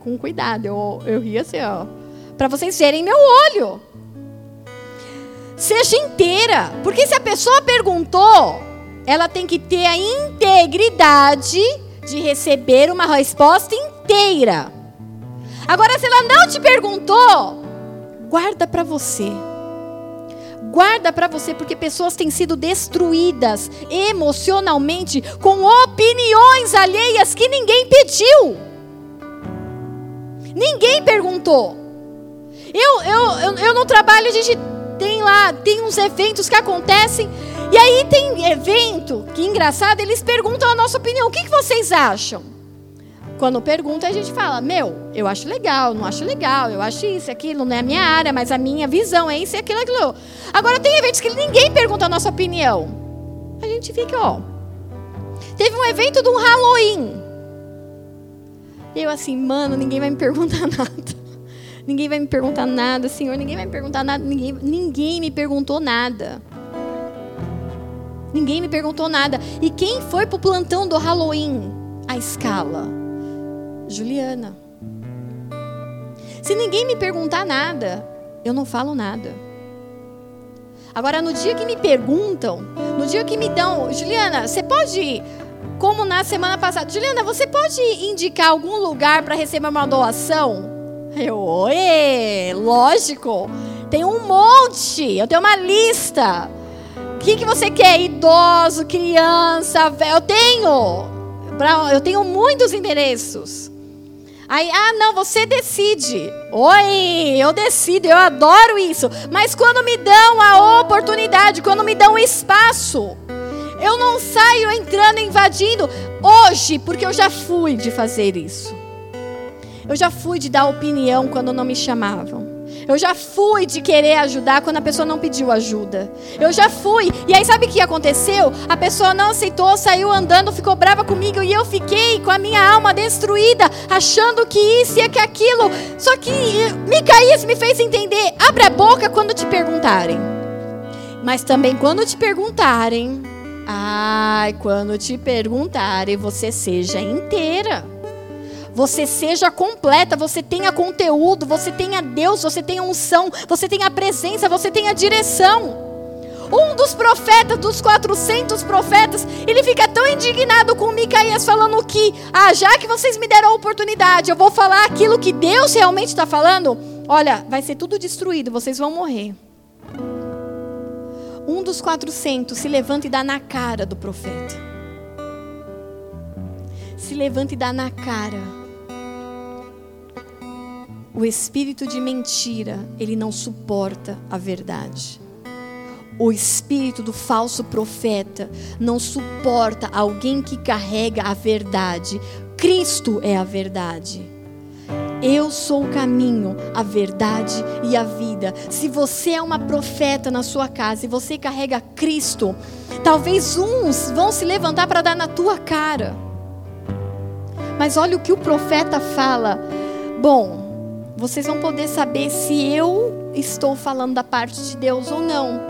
com cuidado. Eu, eu ri assim, ó. Para vocês verem meu olho. Seja inteira. Porque se a pessoa perguntou, ela tem que ter a integridade de receber uma resposta inteira. Agora, se ela não te perguntou, guarda para você. Guarda para você, porque pessoas têm sido destruídas emocionalmente com opiniões alheias que ninguém pediu. Ninguém perguntou. Eu, eu, eu, eu no trabalho, a gente tem lá, tem uns eventos que acontecem, e aí tem evento, que engraçado, eles perguntam a nossa opinião. O que, que vocês acham? Quando pergunta, a gente fala: Meu, eu acho legal, não acho legal, eu acho isso, aquilo, não é a minha área, mas a minha visão é isso, aquilo, aquilo. Agora, tem eventos que ninguém pergunta a nossa opinião. A gente fica, ó. Teve um evento de um Halloween. Eu assim, mano, ninguém vai me perguntar nada. Ninguém vai me perguntar nada, Senhor, ninguém vai me perguntar nada. Ninguém, ninguém me perguntou nada. Ninguém me perguntou nada. E quem foi pro plantão do Halloween? A escala. Juliana. Se ninguém me perguntar nada, eu não falo nada. Agora, no dia que me perguntam, no dia que me dão, Juliana, você pode, como na semana passada, Juliana, você pode indicar algum lugar para receber uma doação? Eu, oi, lógico, tem um monte, eu tenho uma lista. O que, que você quer? Idoso, criança, velho? Eu tenho, eu tenho muitos endereços. Aí, ah, não, você decide. Oi, eu decido, eu adoro isso. Mas quando me dão a oportunidade, quando me dão o espaço, eu não saio entrando, invadindo. Hoje, porque eu já fui de fazer isso. Eu já fui de dar opinião quando não me chamavam. Eu já fui de querer ajudar quando a pessoa não pediu ajuda. Eu já fui. E aí sabe o que aconteceu? A pessoa não aceitou, saiu andando, ficou brava comigo e eu fiquei com a minha alma destruída, achando que isso e que aquilo. Só que Micaías me fez entender: abre a boca quando te perguntarem. Mas também quando te perguntarem, ai, quando te perguntarem, você seja inteira você seja completa, você tenha conteúdo, você tenha Deus, você tenha unção, você tenha presença, você tenha direção. Um dos profetas, dos 400 profetas, ele fica tão indignado com Micaías falando que, ah, já que vocês me deram a oportunidade, eu vou falar aquilo que Deus realmente está falando. Olha, vai ser tudo destruído, vocês vão morrer. Um dos 400 se levanta e dá na cara do profeta. Se levanta e dá na cara o espírito de mentira, ele não suporta a verdade. O espírito do falso profeta não suporta alguém que carrega a verdade. Cristo é a verdade. Eu sou o caminho, a verdade e a vida. Se você é uma profeta na sua casa e você carrega Cristo, talvez uns vão se levantar para dar na tua cara. Mas olha o que o profeta fala. Bom, vocês vão poder saber se eu estou falando da parte de Deus ou não.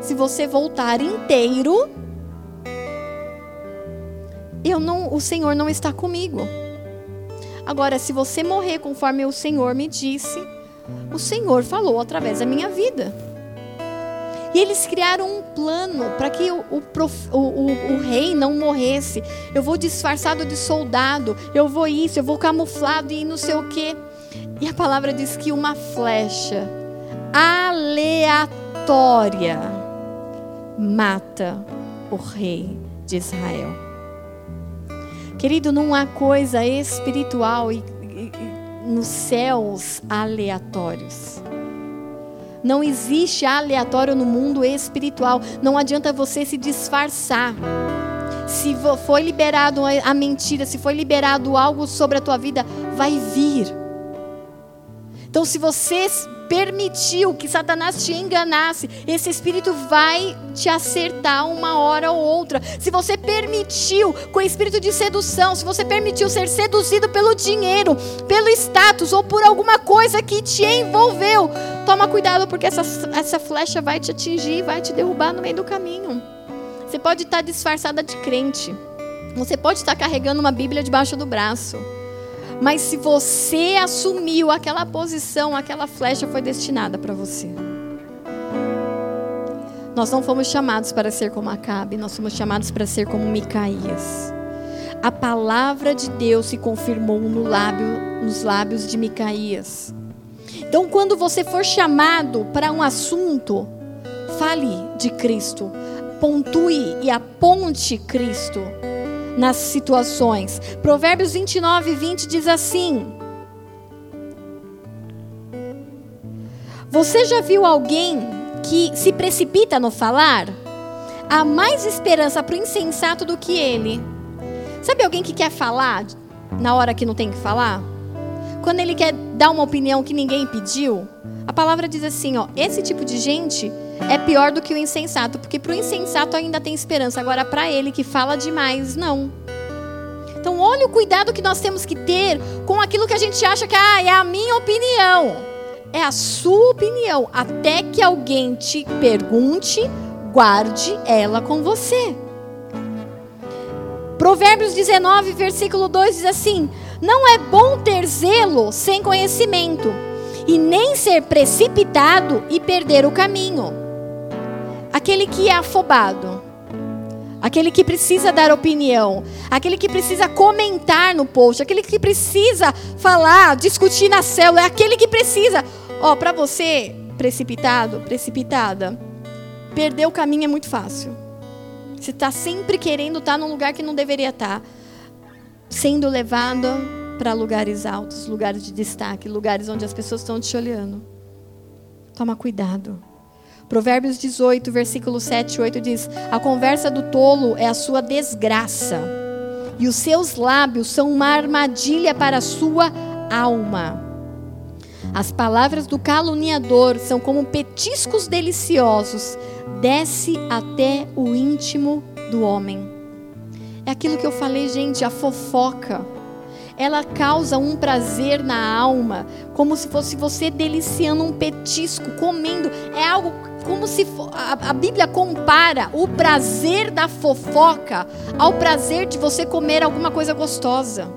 Se você voltar inteiro, eu não, o Senhor não está comigo. Agora, se você morrer conforme o Senhor me disse, o Senhor falou através da minha vida. E eles criaram um plano para que o, o, o, o, rei não morresse. Eu vou disfarçado de soldado, eu vou isso, eu vou camuflado e não sei o quê. E a palavra diz que uma flecha aleatória mata o rei de Israel. Querido, não há coisa espiritual e, e, nos céus aleatórios. Não existe aleatório no mundo espiritual. Não adianta você se disfarçar. Se foi liberado a mentira, se foi liberado algo sobre a tua vida, vai vir. Então, se você permitiu que Satanás te enganasse, esse espírito vai te acertar uma hora ou outra. Se você permitiu com o espírito de sedução, se você permitiu ser seduzido pelo dinheiro, pelo status ou por alguma coisa que te envolveu, toma cuidado porque essa, essa flecha vai te atingir, vai te derrubar no meio do caminho. Você pode estar disfarçada de crente. Você pode estar carregando uma Bíblia debaixo do braço. Mas se você assumiu aquela posição, aquela flecha foi destinada para você. Nós não fomos chamados para ser como Acabe, nós fomos chamados para ser como Micaías. A palavra de Deus se confirmou no lábio, nos lábios de Micaías. Então, quando você for chamado para um assunto, fale de Cristo, pontue e aponte Cristo nas situações. Provérbios 29, 20 diz assim: Você já viu alguém que se precipita no falar? Há mais esperança para o insensato do que ele. Sabe alguém que quer falar na hora que não tem que falar? Quando ele quer dar uma opinião que ninguém pediu? A palavra diz assim, ó, esse tipo de gente é pior do que o insensato, porque para o insensato ainda tem esperança, agora para ele que fala demais, não. Então, olha o cuidado que nós temos que ter com aquilo que a gente acha que ah, é a minha opinião. É a sua opinião. Até que alguém te pergunte, guarde ela com você. Provérbios 19, versículo 2 diz assim: Não é bom ter zelo sem conhecimento, e nem ser precipitado e perder o caminho aquele que é afobado, aquele que precisa dar opinião, aquele que precisa comentar no post, aquele que precisa falar, discutir na célula, é aquele que precisa. Ó, oh, para você, precipitado, precipitada, perder o caminho é muito fácil. Você está sempre querendo estar tá num lugar que não deveria estar, tá, sendo levado para lugares altos, lugares de destaque, lugares onde as pessoas estão te olhando. Toma cuidado. Provérbios 18, versículo 7 e 8 diz: A conversa do tolo é a sua desgraça, e os seus lábios são uma armadilha para a sua alma. As palavras do caluniador são como petiscos deliciosos, desce até o íntimo do homem. É aquilo que eu falei, gente, a fofoca. Ela causa um prazer na alma, como se fosse você deliciando um petisco, comendo. É algo como se a, a Bíblia compara o prazer da fofoca ao prazer de você comer alguma coisa gostosa.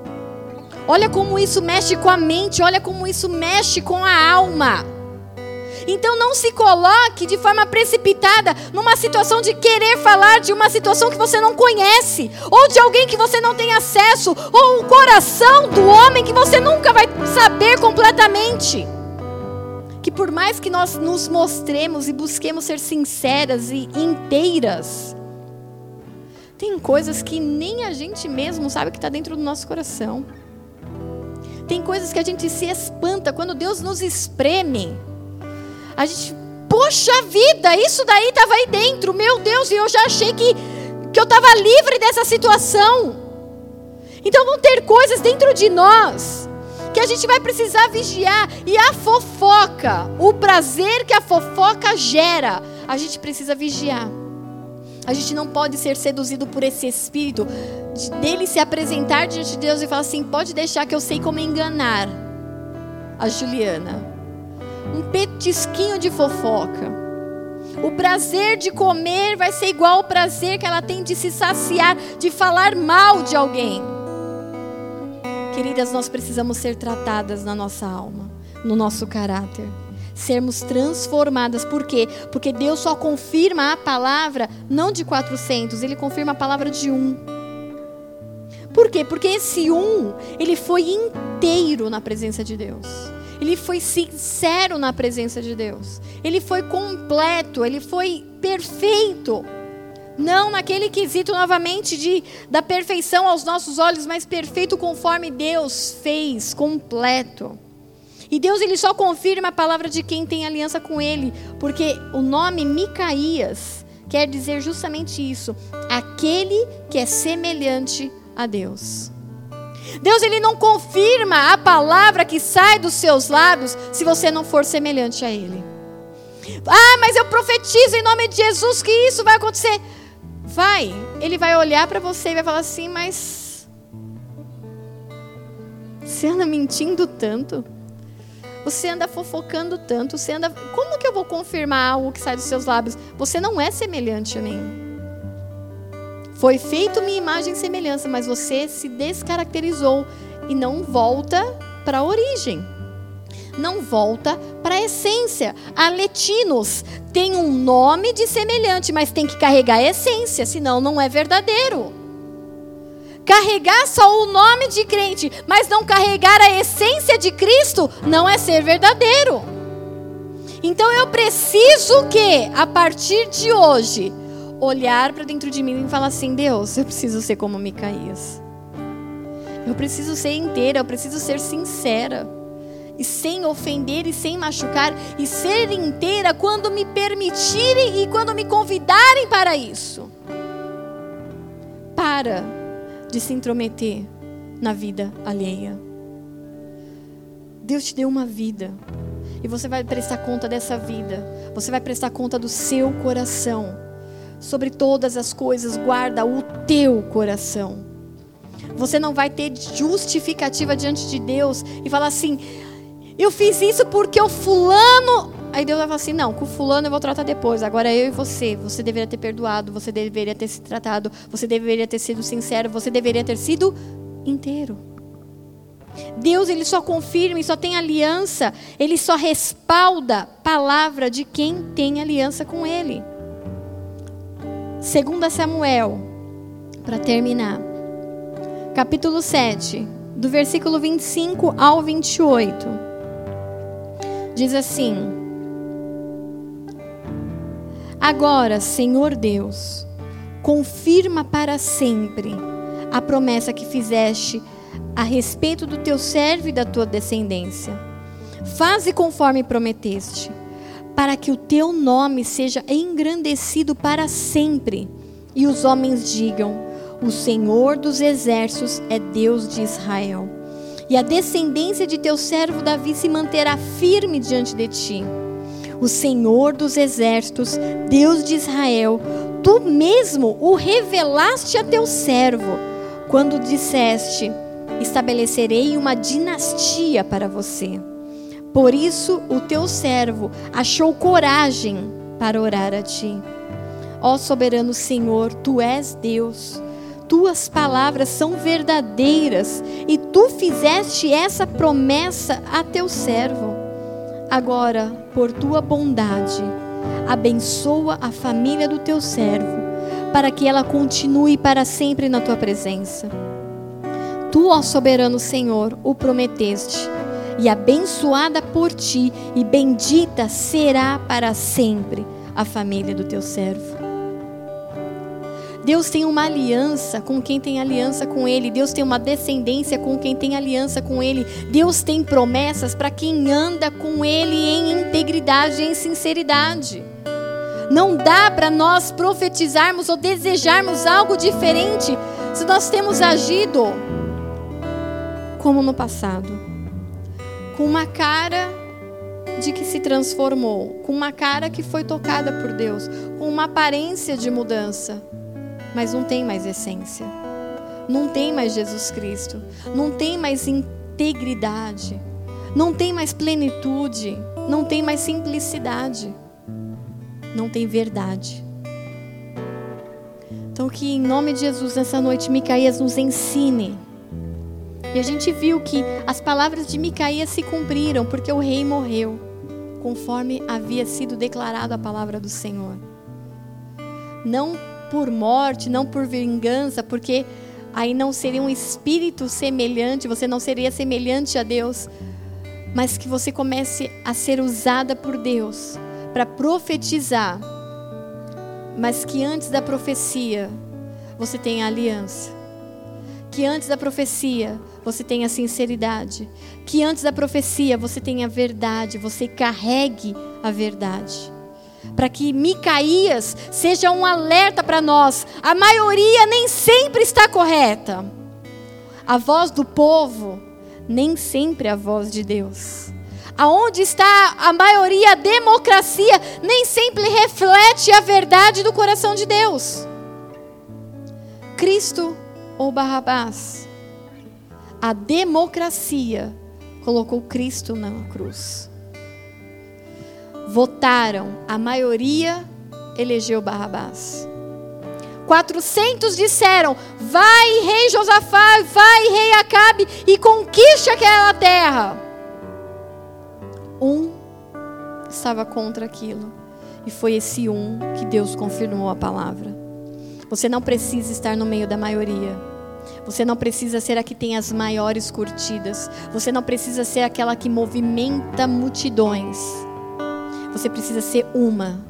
Olha como isso mexe com a mente, olha como isso mexe com a alma. Então não se coloque de forma precipitada numa situação de querer falar de uma situação que você não conhece, ou de alguém que você não tem acesso, ou o coração do homem que você nunca vai saber completamente que por mais que nós nos mostremos e busquemos ser sinceras e inteiras, tem coisas que nem a gente mesmo sabe que está dentro do nosso coração. Tem coisas que a gente se espanta quando Deus nos espreme. A gente, poxa vida, isso daí estava aí dentro, meu Deus, e eu já achei que, que eu estava livre dessa situação. Então vão ter coisas dentro de nós que a gente vai precisar vigiar. E a fofoca, o prazer que a fofoca gera, a gente precisa vigiar. A gente não pode ser seduzido por esse espírito dele se apresentar diante de Deus e falar assim: pode deixar que eu sei como enganar a Juliana. Um petisquinho de fofoca. O prazer de comer vai ser igual ao prazer que ela tem de se saciar, de falar mal de alguém. Queridas, nós precisamos ser tratadas na nossa alma, no nosso caráter. Sermos transformadas. Por quê? Porque Deus só confirma a palavra não de 400, ele confirma a palavra de um. Por quê? Porque esse um, ele foi inteiro na presença de Deus. Ele foi sincero na presença de Deus. Ele foi completo, ele foi perfeito. Não naquele quesito novamente de da perfeição aos nossos olhos, mas perfeito conforme Deus fez, completo. E Deus ele só confirma a palavra de quem tem aliança com ele, porque o nome Micaías quer dizer justamente isso, aquele que é semelhante a Deus. Deus ele não confirma a palavra que sai dos seus lábios se você não for semelhante a ele. Ah, mas eu profetizo em nome de Jesus que isso vai acontecer. Vai, ele vai olhar para você e vai falar assim, mas você anda mentindo tanto? Você anda fofocando tanto, você anda. Como que eu vou confirmar algo que sai dos seus lábios? Você não é semelhante a mim. Foi feito minha imagem e semelhança, mas você se descaracterizou e não volta para a origem. Não volta para a essência. Aletinos tem um nome de semelhante, mas tem que carregar a essência, senão não é verdadeiro. Carregar só o nome de crente, mas não carregar a essência de Cristo, não é ser verdadeiro. Então eu preciso que, a partir de hoje, olhar para dentro de mim e falar assim: Deus, eu preciso ser como Micaías. Eu preciso ser inteira, eu preciso ser sincera. E sem ofender e sem machucar, e ser inteira quando me permitirem e quando me convidarem para isso. Para de se intrometer na vida alheia. Deus te deu uma vida e você vai prestar conta dessa vida. Você vai prestar conta do seu coração. Sobre todas as coisas, guarda o teu coração. Você não vai ter justificativa diante de Deus e falar assim: eu fiz isso porque o fulano Aí Deus vai falar assim: não, com fulano eu vou tratar depois. Agora eu e você. Você deveria ter perdoado, você deveria ter se tratado, você deveria ter sido sincero, você deveria ter sido inteiro. Deus ele só confirma e só tem aliança, ele só respalda palavra de quem tem aliança com ele. Segunda Samuel, para terminar. Capítulo 7, do versículo 25 ao 28. Diz assim: Agora, Senhor Deus, confirma para sempre a promessa que fizeste a respeito do teu servo e da tua descendência. Faze conforme prometeste, para que o teu nome seja engrandecido para sempre, e os homens digam: O Senhor dos exércitos é Deus de Israel. E a descendência de teu servo Davi se manterá firme diante de ti o Senhor dos exércitos, Deus de Israel, tu mesmo o revelaste a teu servo, quando disseste: Estabelecerei uma dinastia para você. Por isso o teu servo achou coragem para orar a ti. Ó soberano Senhor, tu és Deus. Tuas palavras são verdadeiras e tu fizeste essa promessa a teu servo. Agora, por tua bondade, abençoa a família do teu servo, para que ela continue para sempre na tua presença. Tu, ó soberano Senhor, o prometeste, e abençoada por ti, e bendita será para sempre a família do teu servo. Deus tem uma aliança com quem tem aliança com Ele. Deus tem uma descendência com quem tem aliança com Ele. Deus tem promessas para quem anda com Ele em integridade, em sinceridade. Não dá para nós profetizarmos ou desejarmos algo diferente se nós temos agido como no passado, com uma cara de que se transformou, com uma cara que foi tocada por Deus, com uma aparência de mudança mas não tem mais essência. Não tem mais Jesus Cristo. Não tem mais integridade. Não tem mais plenitude. Não tem mais simplicidade. Não tem verdade. Então, que em nome de Jesus, nessa noite, Micaías nos ensine. E a gente viu que as palavras de Micaías se cumpriram, porque o rei morreu, conforme havia sido declarado a palavra do Senhor. Não por morte, não por vingança, porque aí não seria um espírito semelhante, você não seria semelhante a Deus, mas que você comece a ser usada por Deus para profetizar, mas que antes da profecia você tenha aliança. Que antes da profecia você tenha sinceridade. Que antes da profecia você tenha verdade, você carregue a verdade para que Micaías seja um alerta para nós. A maioria nem sempre está correta. A voz do povo nem sempre é a voz de Deus. Aonde está a maioria, a democracia, nem sempre reflete a verdade do coração de Deus. Cristo ou Barrabás? A democracia colocou Cristo na cruz. Votaram, a maioria elegeu Barrabás. 400 disseram: Vai, rei Josafá, vai, rei Acabe, e conquiste aquela terra. Um estava contra aquilo. E foi esse um que Deus confirmou a palavra. Você não precisa estar no meio da maioria. Você não precisa ser a que tem as maiores curtidas. Você não precisa ser aquela que movimenta multidões. Você precisa ser uma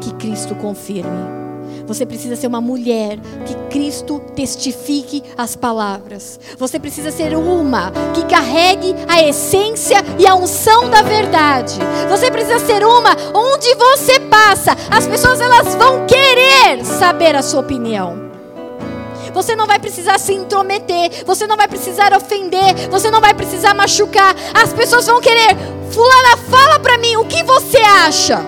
que Cristo confirme. Você precisa ser uma mulher que Cristo testifique as palavras. Você precisa ser uma que carregue a essência e a unção da verdade. Você precisa ser uma onde você passa, as pessoas elas vão querer saber a sua opinião. Você não vai precisar se intrometer, você não vai precisar ofender, você não vai precisar machucar. As pessoas vão querer, fulana, fala para mim o que você acha.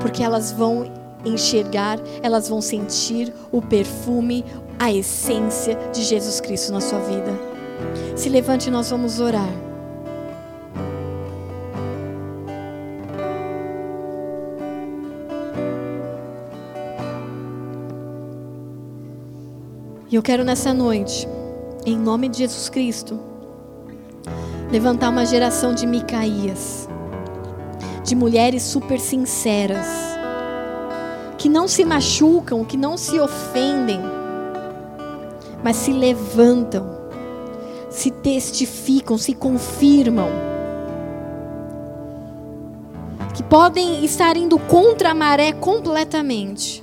Porque elas vão enxergar, elas vão sentir o perfume, a essência de Jesus Cristo na sua vida. Se levante, nós vamos orar. Eu quero nessa noite, em nome de Jesus Cristo, levantar uma geração de Micaías, de mulheres super sinceras, que não se machucam, que não se ofendem, mas se levantam, se testificam, se confirmam. Que podem estar indo contra a maré completamente.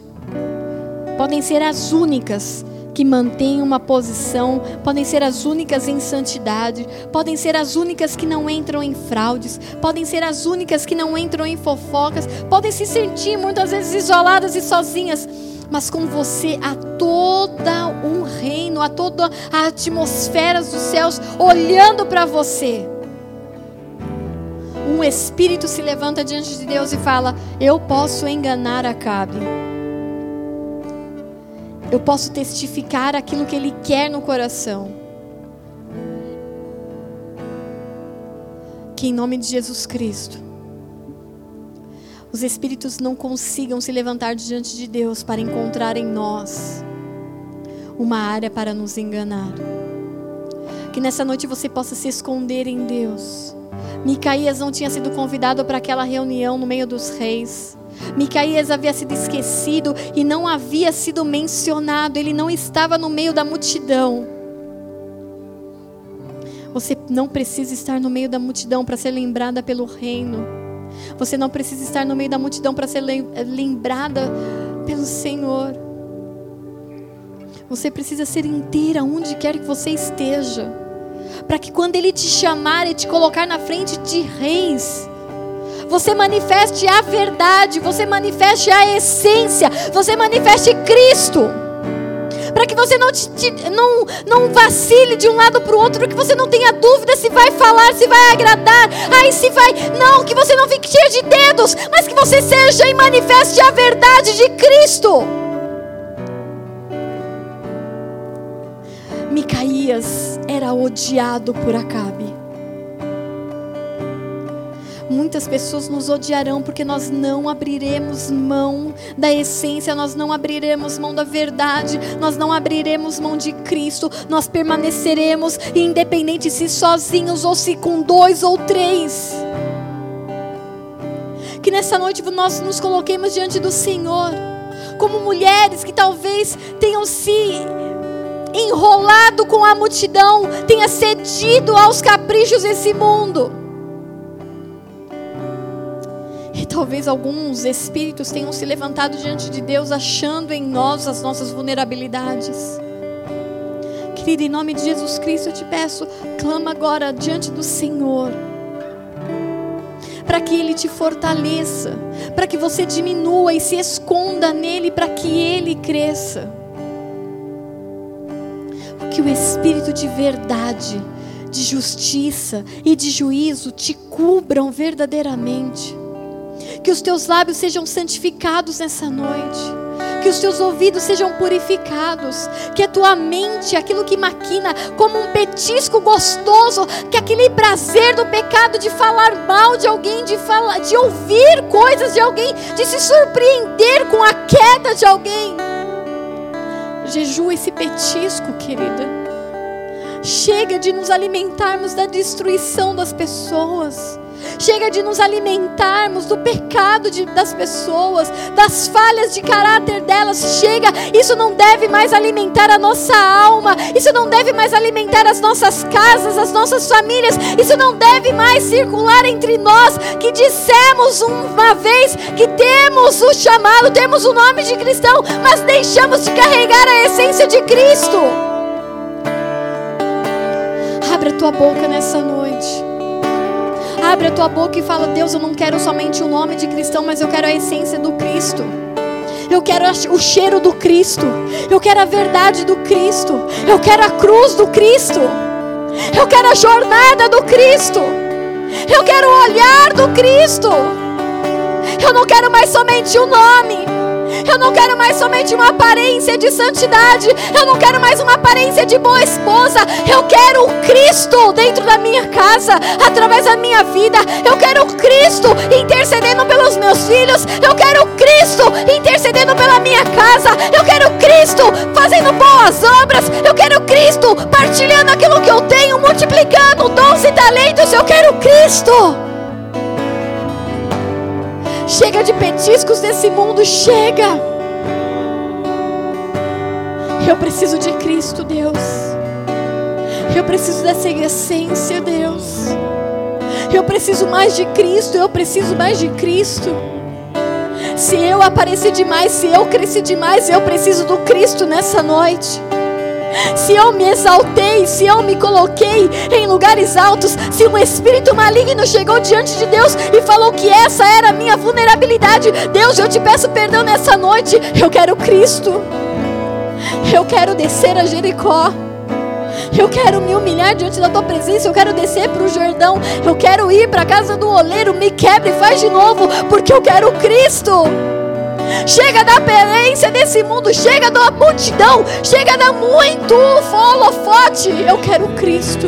Podem ser as únicas que mantêm uma posição, podem ser as únicas em santidade, podem ser as únicas que não entram em fraudes, podem ser as únicas que não entram em fofocas, podem se sentir muitas vezes isoladas e sozinhas, mas com você há toda um reino, há toda a atmosfera dos céus olhando para você. Um espírito se levanta diante de Deus e fala: Eu posso enganar Acabe eu posso testificar aquilo que Ele quer no coração. Que em nome de Jesus Cristo, os espíritos não consigam se levantar diante de Deus para encontrar em nós uma área para nos enganar. Que nessa noite você possa se esconder em Deus. Micaías não tinha sido convidado para aquela reunião no meio dos reis. Micaías havia sido esquecido e não havia sido mencionado, ele não estava no meio da multidão. Você não precisa estar no meio da multidão para ser lembrada pelo reino. Você não precisa estar no meio da multidão para ser lembrada pelo Senhor. Você precisa ser inteira onde quer que você esteja. Para que quando Ele te chamar e te colocar na frente de reis, você manifeste a verdade, você manifeste a essência, você manifeste Cristo. Para que você não, te, te, não, não vacile de um lado para o outro, que você não tenha dúvida se vai falar, se vai agradar, aí se vai. Não, que você não fique cheio de dedos, mas que você seja e manifeste a verdade de Cristo. Micaías era odiado por Acabe. Muitas pessoas nos odiarão porque nós não abriremos mão da essência, nós não abriremos mão da verdade, nós não abriremos mão de Cristo, nós permaneceremos independente se sozinhos ou se com dois ou três. Que nessa noite nós nos coloquemos diante do Senhor, como mulheres que talvez tenham se enrolado com a multidão, tenha cedido aos caprichos desse mundo talvez alguns espíritos tenham se levantado diante de Deus, achando em nós as nossas vulnerabilidades. Querida, em nome de Jesus Cristo, eu te peço, clama agora diante do Senhor para que Ele te fortaleça, para que você diminua e se esconda nele, para que Ele cresça. que o espírito de verdade, de justiça e de juízo te cubram verdadeiramente. Que os teus lábios sejam santificados nessa noite que os teus ouvidos sejam purificados, que a tua mente, aquilo que maquina como um petisco gostoso, que aquele prazer do pecado de falar mal de alguém, de falar, de ouvir coisas de alguém, de se surpreender com a queda de alguém. Jejua esse petisco, querida. Chega de nos alimentarmos da destruição das pessoas. Chega de nos alimentarmos do pecado de, das pessoas, das falhas de caráter delas. Chega, isso não deve mais alimentar a nossa alma, isso não deve mais alimentar as nossas casas, as nossas famílias, isso não deve mais circular entre nós que dissemos uma vez que temos o chamado, temos o nome de cristão, mas deixamos de carregar a essência de Cristo. Abra tua boca nessa noite. Abre a tua boca e fala: Deus, eu não quero somente o nome de cristão, mas eu quero a essência do Cristo. Eu quero o cheiro do Cristo. Eu quero a verdade do Cristo. Eu quero a cruz do Cristo. Eu quero a jornada do Cristo. Eu quero o olhar do Cristo. Eu não quero mais somente o nome. Eu não quero mais somente uma aparência de santidade. Eu não quero mais uma aparência de boa esposa. Eu quero o Cristo dentro da minha casa, através da minha vida. Eu quero o Cristo intercedendo pelos meus filhos. Eu quero o Cristo intercedendo pela minha casa. Eu quero o Cristo fazendo boas obras. Eu quero o Cristo partilhando aquilo que eu tenho, multiplicando dons e talentos. Eu quero o Cristo. Chega de petiscos desse mundo, chega. Eu preciso de Cristo, Deus. Eu preciso dessa essência, Deus. Eu preciso mais de Cristo, eu preciso mais de Cristo. Se eu aparecer demais, se eu crescer demais, eu preciso do Cristo nessa noite se eu me exaltei, se eu me coloquei em lugares altos, se um espírito maligno chegou diante de Deus e falou que essa era a minha vulnerabilidade, Deus, eu te peço perdão nessa noite. Eu quero Cristo. Eu quero descer a Jericó. Eu quero me humilhar diante da tua presença. Eu quero descer para o Jordão. Eu quero ir para a casa do oleiro. Me quebre e faz de novo, porque eu quero Cristo. Chega da aparência desse mundo, chega da multidão, chega da muito holofote. Eu quero Cristo.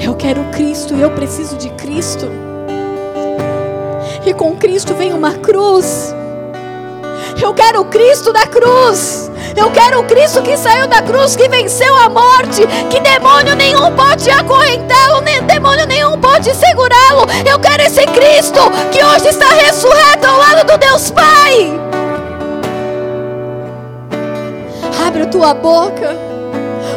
Eu quero Cristo, eu preciso de Cristo. E com Cristo vem uma cruz. Eu quero Cristo da cruz. Eu quero o Cristo que saiu da cruz, que venceu a morte, que demônio nenhum pode acorrentá-lo, nem demônio nenhum pode segurá-lo. Eu quero esse Cristo que hoje está ressurreto ao lado do Deus Pai. Abre a tua boca,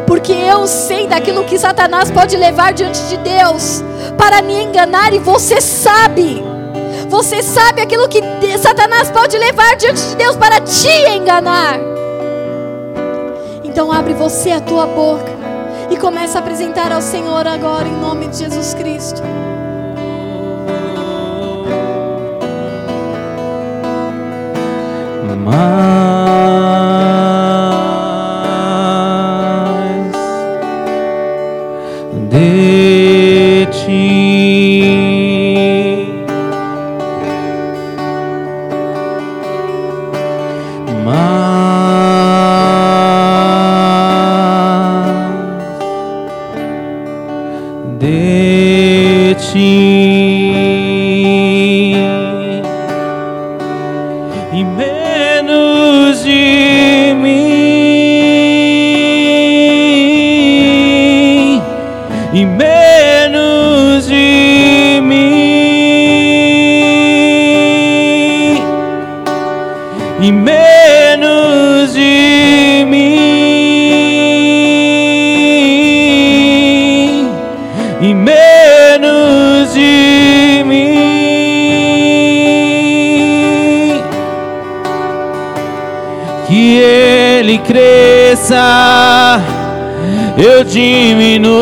porque eu sei daquilo que Satanás pode levar diante de Deus para me enganar e você sabe. Você sabe aquilo que Satanás pode levar diante de Deus para te enganar. Então abre você a tua boca e começa a apresentar ao Senhor agora em nome de Jesus Cristo. Mais de cresça, eu diminua,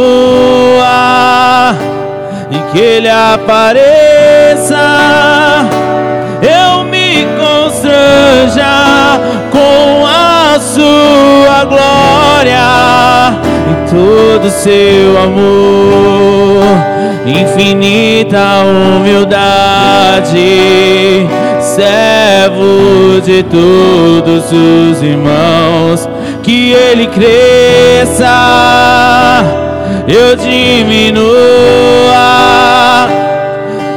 e que ele apareça, eu me constranja. com a sua glória e todo seu amor. Infinita humildade, servo de todos os irmãos, que ele cresça, eu diminua,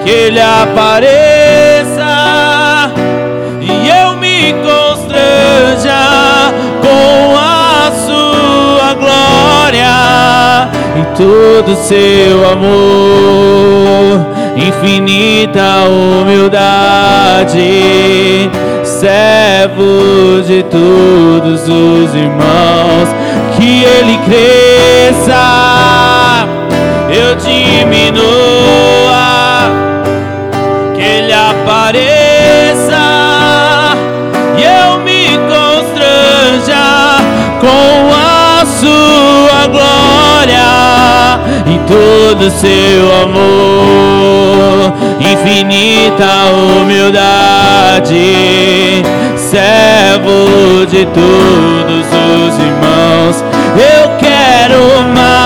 que ele apareça e eu me constranja com a sua glória e todo seu amor, infinita humildade, servo de todos os irmãos, que ele cresça, eu diminua, que ele apareça. E eu me constranja com a sua todo seu amor, infinita humildade, servo de todos os irmãos. Eu quero mais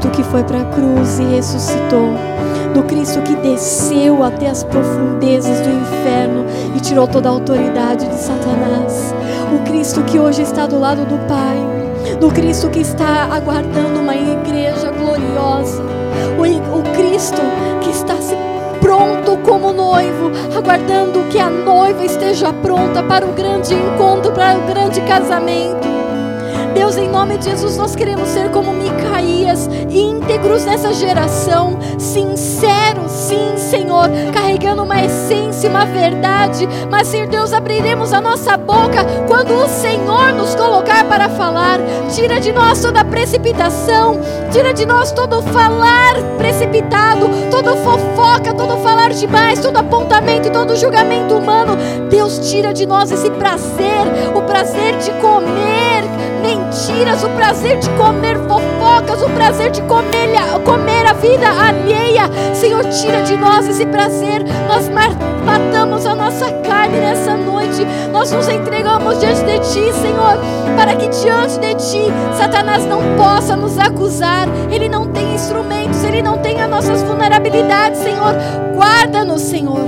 Cristo que foi para a cruz e ressuscitou. Do Cristo que desceu até as profundezas do inferno e tirou toda a autoridade de Satanás. O Cristo que hoje está do lado do Pai. Do Cristo que está aguardando uma igreja gloriosa. O, o Cristo que está se pronto como noivo, aguardando que a noiva esteja pronta para o grande encontro, para o grande casamento. Deus, em nome de Jesus, nós queremos ser como Micaías, íntegros nessa geração, sinceros, sim, Senhor, carregando uma essência, uma verdade. Mas, Senhor Deus, abriremos a nossa boca quando o Senhor nos colocar para falar. Tira de nós toda precipitação, tira de nós todo falar precipitado, todo fofoca, todo falar demais, todo apontamento todo julgamento humano. Deus, tira de nós esse prazer, o prazer de comer mentiras, o prazer de comer fofocas, o prazer de comer, comer a vida alheia. Senhor, tira de nós esse prazer. Nós ma- matamos a nossa carne nessa noite. Nós nos entregamos diante de Ti, Senhor, para que diante de Ti Satanás não possa nos acusar. Ele não tem instrumentos, ele não tem as nossas vulnerabilidades, Senhor. Guarda-nos, Senhor.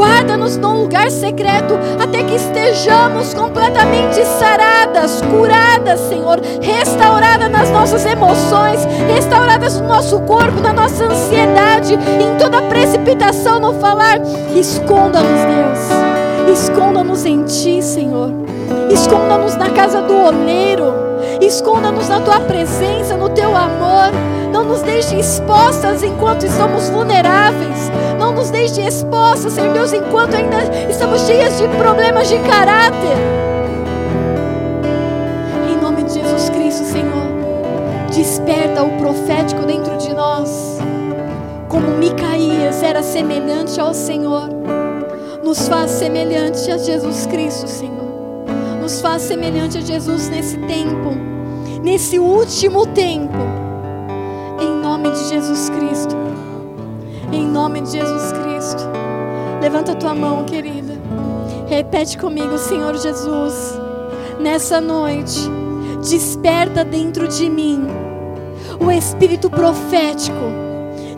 Guarda-nos num lugar secreto até que estejamos completamente saradas, curadas, Senhor, restauradas nas nossas emoções, restauradas no nosso corpo, na nossa ansiedade, em toda precipitação no falar. Esconda-nos, Deus. Esconda-nos em Ti, Senhor. Esconda-nos na casa do oleiro. Esconda-nos na Tua presença, no Teu amor. Não nos deixe expostas enquanto estamos vulneráveis. Não nos deixe expostas, Senhor Deus, enquanto ainda estamos cheias de problemas de caráter. Em nome de Jesus Cristo, Senhor, desperta o profético dentro de nós. Como Micaías era semelhante ao Senhor, nos faz semelhante a Jesus Cristo, Senhor. Nos faz semelhante a Jesus nesse tempo, nesse último tempo. Em nome de Jesus Cristo. Em nome de Jesus Cristo. Levanta tua mão, querida. Repete comigo, Senhor Jesus. Nessa noite, desperta dentro de mim o espírito profético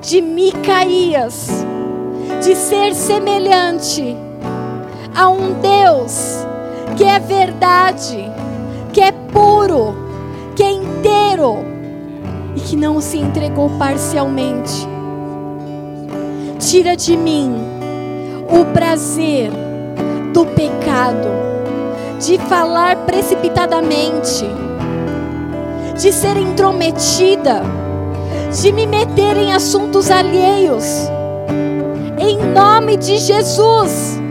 de Micaías, de ser semelhante a um Deus que é verdade, que é puro, que é inteiro e que não se entregou parcialmente. Tira de mim o prazer do pecado, de falar precipitadamente, de ser intrometida, de me meter em assuntos alheios. Em nome de Jesus,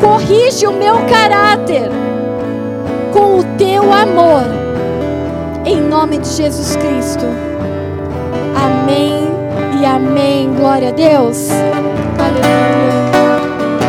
corrige o meu caráter com o teu amor. Em nome de Jesus Cristo. Amém e amém. Glória a Deus. Aleluia.